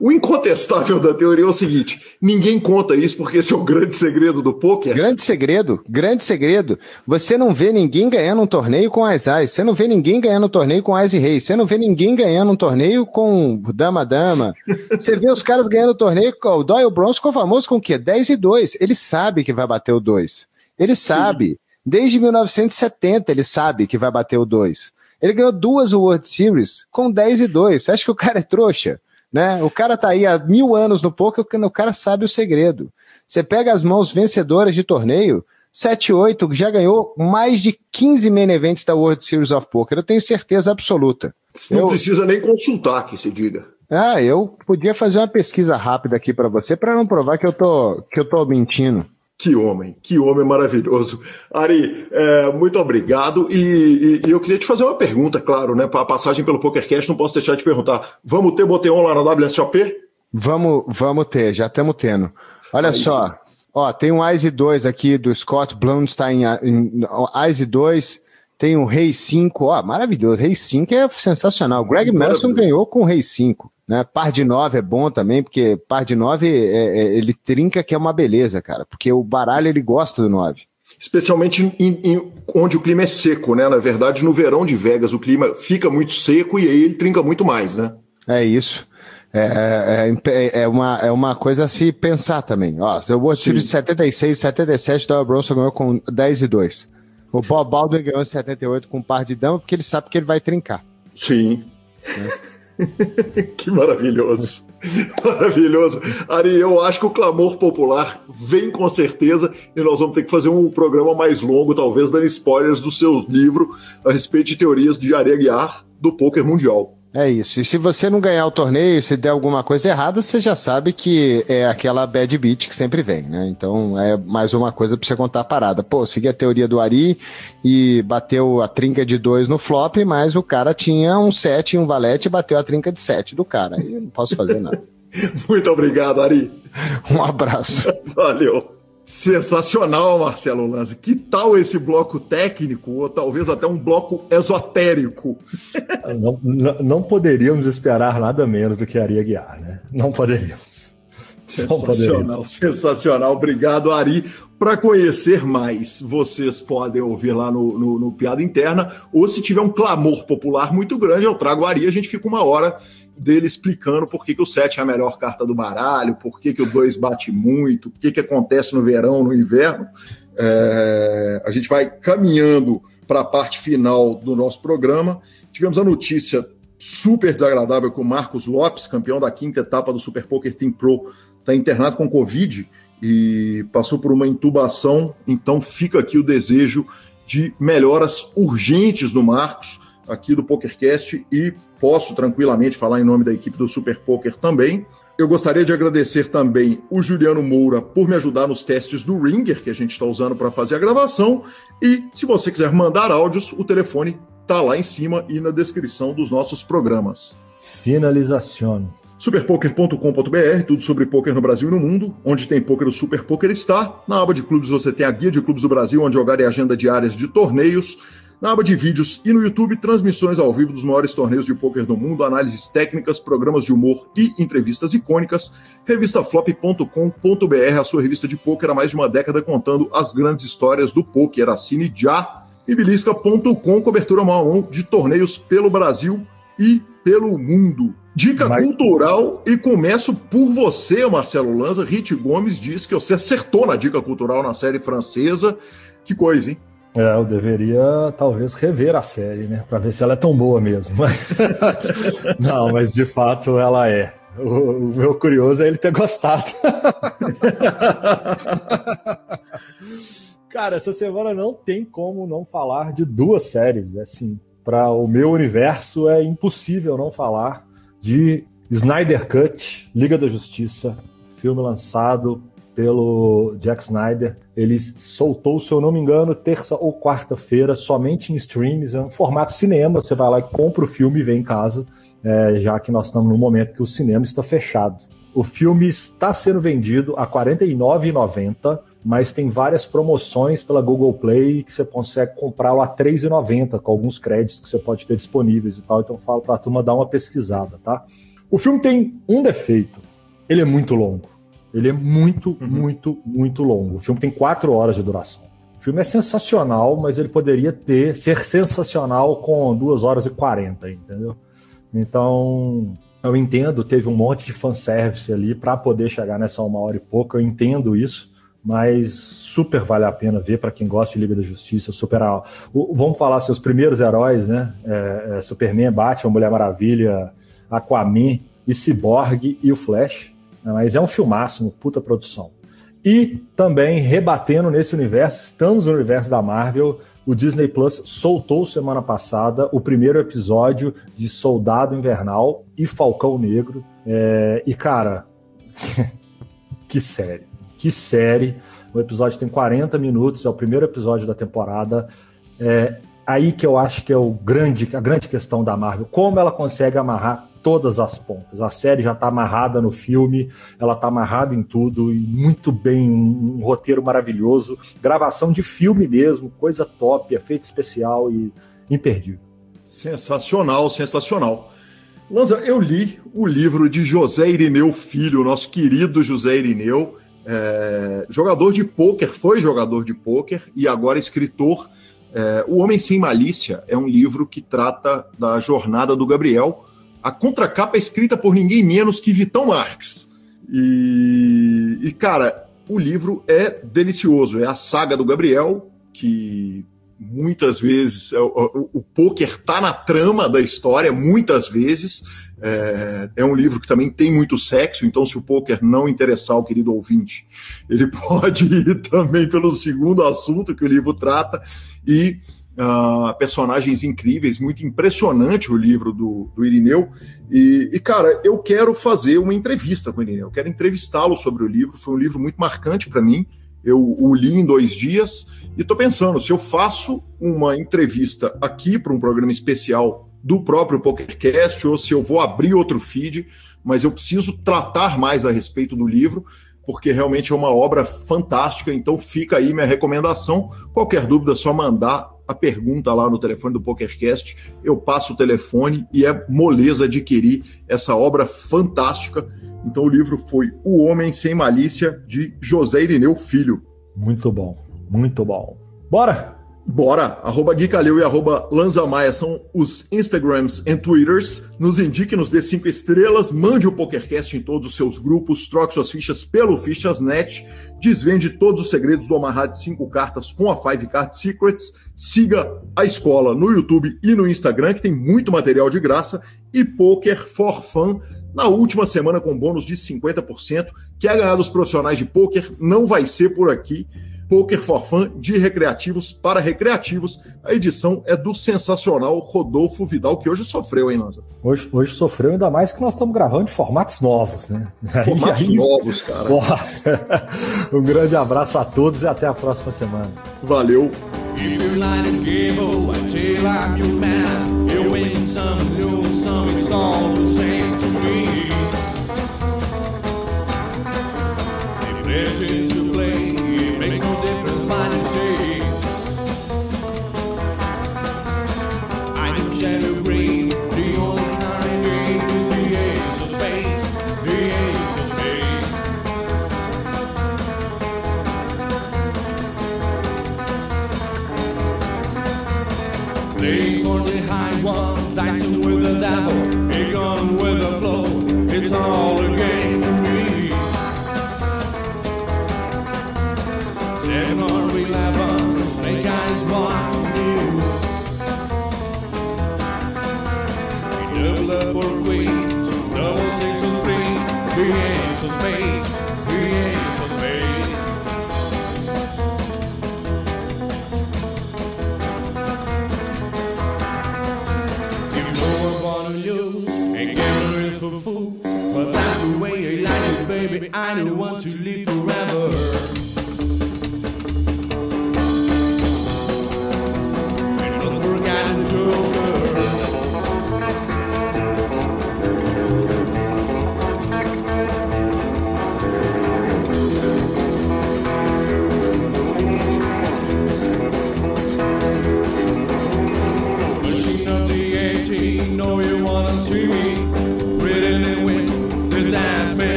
S1: O, o, incontestável da teoria é o seguinte: ninguém conta isso porque esse é o grande segredo do poker.
S8: Grande segredo, grande segredo. Você não vê ninguém ganhando um torneio com as as. Você não vê ninguém ganhando um torneio com as e reis. Você não vê ninguém ganhando um torneio com dama-dama. Você vê os caras ganhando torneio. O Doyle Bronze ficou famoso com o quê? 10 e 2. Ele sabe que vai bater o 2. Ele sabe. Sim. Desde 1970 ele sabe que vai bater o 2. Ele ganhou duas World Series com 10 e 2. Você acha que o cara é trouxa? Né? O cara tá aí há mil anos no poker, o cara sabe o segredo. Você pega as mãos vencedoras de torneio, 7-8, já ganhou mais de 15 main events da World Series of Poker. Eu tenho certeza absoluta.
S1: Não eu... precisa nem consultar que se diga.
S8: Ah, eu podia fazer uma pesquisa rápida aqui para você para não provar que eu tô que eu tô mentindo.
S1: Que homem, que homem maravilhoso. Ari, é, muito obrigado. E, e, e, eu queria te fazer uma pergunta, claro, né? Para a passagem pelo PokerCast, não posso deixar de perguntar. Vamos ter Boteon lá na WSOP?
S8: Vamos, vamos ter, já estamos tendo. Olha Aí só, sim. ó, tem um Ice 2 aqui do Scott Blumstein, Ice 2, tem um Rei 5, ó, maravilhoso. Rei 5 é sensacional. Greg Madison ganhou com o Rei 5. Né? Par de 9 é bom também, porque par de 9 é, é, ele trinca que é uma beleza, cara. Porque o baralho ele gosta do 9.
S1: Especialmente em, em, onde o clima é seco, né? Na verdade, no verão de Vegas o clima fica muito seco e aí ele trinca muito mais, né?
S8: É isso. É, é, é, é uma, é uma coisa a se pensar também. Ó, o World Series de 76, 77, o Bronson ganhou com 10 e 2. O Bob Baldwin ganhou em 78 com um par de dama, porque ele sabe que ele vai trincar.
S1: Sim. Né? que maravilhoso. Maravilhoso. Ari, eu acho que o clamor popular vem com certeza e nós vamos ter que fazer um programa mais longo, talvez dando spoilers do seu livro a respeito de teorias de Guiar do poker mundial.
S8: É isso. E se você não ganhar o torneio, se der alguma coisa errada, você já sabe que é aquela bad beat que sempre vem, né? Então é mais uma coisa pra você contar a parada. Pô, segui a teoria do Ari e bateu a trinca de dois no flop, mas o cara tinha um 7 e um valete e bateu a trinca de 7 do cara. Aí eu não posso fazer nada.
S1: Muito obrigado, Ari.
S8: Um abraço.
S1: Valeu. Sensacional, Marcelo Lanza. Que tal esse bloco técnico, ou talvez até um bloco esotérico?
S2: Não, não, não poderíamos esperar nada menos do que Ari Aguiar, né? Não poderíamos.
S1: Sensacional, sensacional. Obrigado, Ari. Para conhecer mais, vocês podem ouvir lá no, no, no, Piada Interna, ou se tiver um clamor popular muito grande, eu trago o Ari, a gente fica uma hora dele explicando por que, que o 7 é a melhor carta do baralho, por que, que o 2 bate muito, o que, que acontece no verão, no inverno. É, a gente vai caminhando para a parte final do nosso programa. Tivemos a notícia super desagradável que o Marcos Lopes, campeão da quinta etapa do Super Poker Team Pro, está internado com Covid e passou por uma intubação. Então fica aqui o desejo de melhoras urgentes no Marcos aqui do PokerCast e posso tranquilamente falar em nome da equipe do Super Poker também. Eu gostaria de agradecer também o Juliano Moura por me ajudar nos testes do Ringer que a gente está usando para fazer a gravação. E se você quiser mandar áudios, o telefone está lá em cima e na descrição dos nossos programas.
S2: Finalização.
S1: Superpoker.com.br, tudo sobre poker no Brasil e no mundo. Onde tem poker, o Super Poker está. Na aba de clubes você tem a guia de clubes do Brasil, onde jogar e agenda diárias de torneios. Na aba de vídeos e no YouTube, transmissões ao vivo dos maiores torneios de pôquer do mundo, análises técnicas, programas de humor e entrevistas icônicas. Revistaflop.com.br, a sua revista de pôquer há mais de uma década contando as grandes histórias do pôquer. Assine já. E belisca.com, cobertura mão de torneios pelo Brasil e pelo mundo. Dica Mas... cultural e começo por você, Marcelo Lanza. Rit Gomes disse que você acertou na dica cultural na série francesa. Que coisa, hein?
S2: É, eu deveria talvez rever a série, né? Pra ver se ela é tão boa mesmo. Não, mas de fato ela é. O, o meu curioso é ele ter gostado. Cara, essa semana não tem como não falar de duas séries. Assim, para o meu universo é impossível não falar de Snyder Cut, Liga da Justiça, filme lançado pelo Jack Snyder. Ele soltou, se eu não me engano, terça ou quarta-feira, somente em streams, é um formato cinema. Você vai lá e compra o filme e vem em casa, é, já que nós estamos no momento que o cinema está fechado. O filme está sendo vendido a R$ 49,90, mas tem várias promoções pela Google Play que você consegue comprar a R$ 3,90, com alguns créditos que você pode ter disponíveis e tal. Então falo para a turma dar uma pesquisada, tá? O filme tem um defeito. Ele é muito longo. Ele é muito, uhum. muito, muito longo. O filme tem quatro horas de duração. O filme é sensacional, mas ele poderia ter ser sensacional com duas horas e quarenta, entendeu? Então, eu entendo, teve um monte de fanservice ali para poder chegar nessa uma hora e pouco, eu entendo isso, mas super vale a pena ver para quem gosta de Liga da Justiça, super. O, vamos falar seus primeiros heróis, né? É, é Superman, Batman, Mulher Maravilha, Aquaman e Cyborg e o Flash? Mas é um filmaço, uma puta produção. E também rebatendo nesse universo, estamos no universo da Marvel. O Disney Plus soltou semana passada o primeiro episódio de Soldado Invernal e Falcão Negro. É, e, cara, que série. Que série. O episódio tem 40 minutos, é o primeiro episódio da temporada. É aí que eu acho que é o grande, a grande questão da Marvel. Como ela consegue amarrar todas as pontas. A série já está amarrada no filme, ela está amarrada em tudo, e muito bem, um, um, roteiro maravilhoso, gravação de filme mesmo, coisa top, efeito especial e imperdível.
S1: Sensacional, sensacional. Lanza, eu li o livro de José Irineu Filho, nosso querido José Irineu, é, jogador de pôquer, foi jogador de pôquer e agora escritor. É, o Homem Sem Malícia é um livro que trata da jornada do Gabriel, a contracapa é escrita por ninguém menos que Vitão Marques. E, e, cara, o livro é delicioso. É a saga do Gabriel, que muitas vezes é, o, o, o poker tá na trama da história, muitas vezes. É, é, um livro que também tem muito sexo, então se o poker não interessar o querido ouvinte, ele pode ir também pelo segundo assunto que o livro trata. E Uh, personagens incríveis, muito impressionante o livro do, do Irineu. E, e, cara, eu quero fazer uma entrevista com o Irineu, eu quero entrevistá-lo sobre o livro. Foi um livro muito marcante para mim. Eu o li em dois dias e estou pensando: se eu faço uma entrevista aqui para um programa especial do próprio PokerCast ou se eu vou abrir outro feed, mas eu preciso tratar mais a respeito do livro. Porque realmente é uma obra fantástica. Então fica aí minha recomendação. Qualquer dúvida, é só mandar a pergunta lá no telefone do PokerCast. Eu passo o telefone e é moleza adquirir essa obra fantástica. Então o livro foi O Homem Sem Malícia, de José Irineu Filho.
S2: Muito bom, muito bom. Bora!
S1: Bora! Arroba Gui Calil e arroba Lanza Maia são os Instagrams e Twitters. Nos indique, nos dê cinco estrelas, mande o PokerCast em todos os seus grupos, troque suas fichas pelo Fichas.net, desvende todos os segredos do Amarrar de 5 cartas com a Five Card Secrets, siga a escola no YouTube e no Instagram, que tem muito material de graça, e Poker for Fun na última semana com bônus de 50%. Quer ganhar dos profissionais de poker? Não vai ser por aqui. Poker for Fun de recreativos para recreativos. A edição é do sensacional Rodolfo Vidal, que hoje sofreu, hein, Lanza?
S2: Hoje, hoje sofreu, ainda mais que nós estamos gravando de formatos novos, né?
S1: Formatos aí, novos, cara.
S2: um grande abraço a todos e até a próxima semana.
S1: Valeu.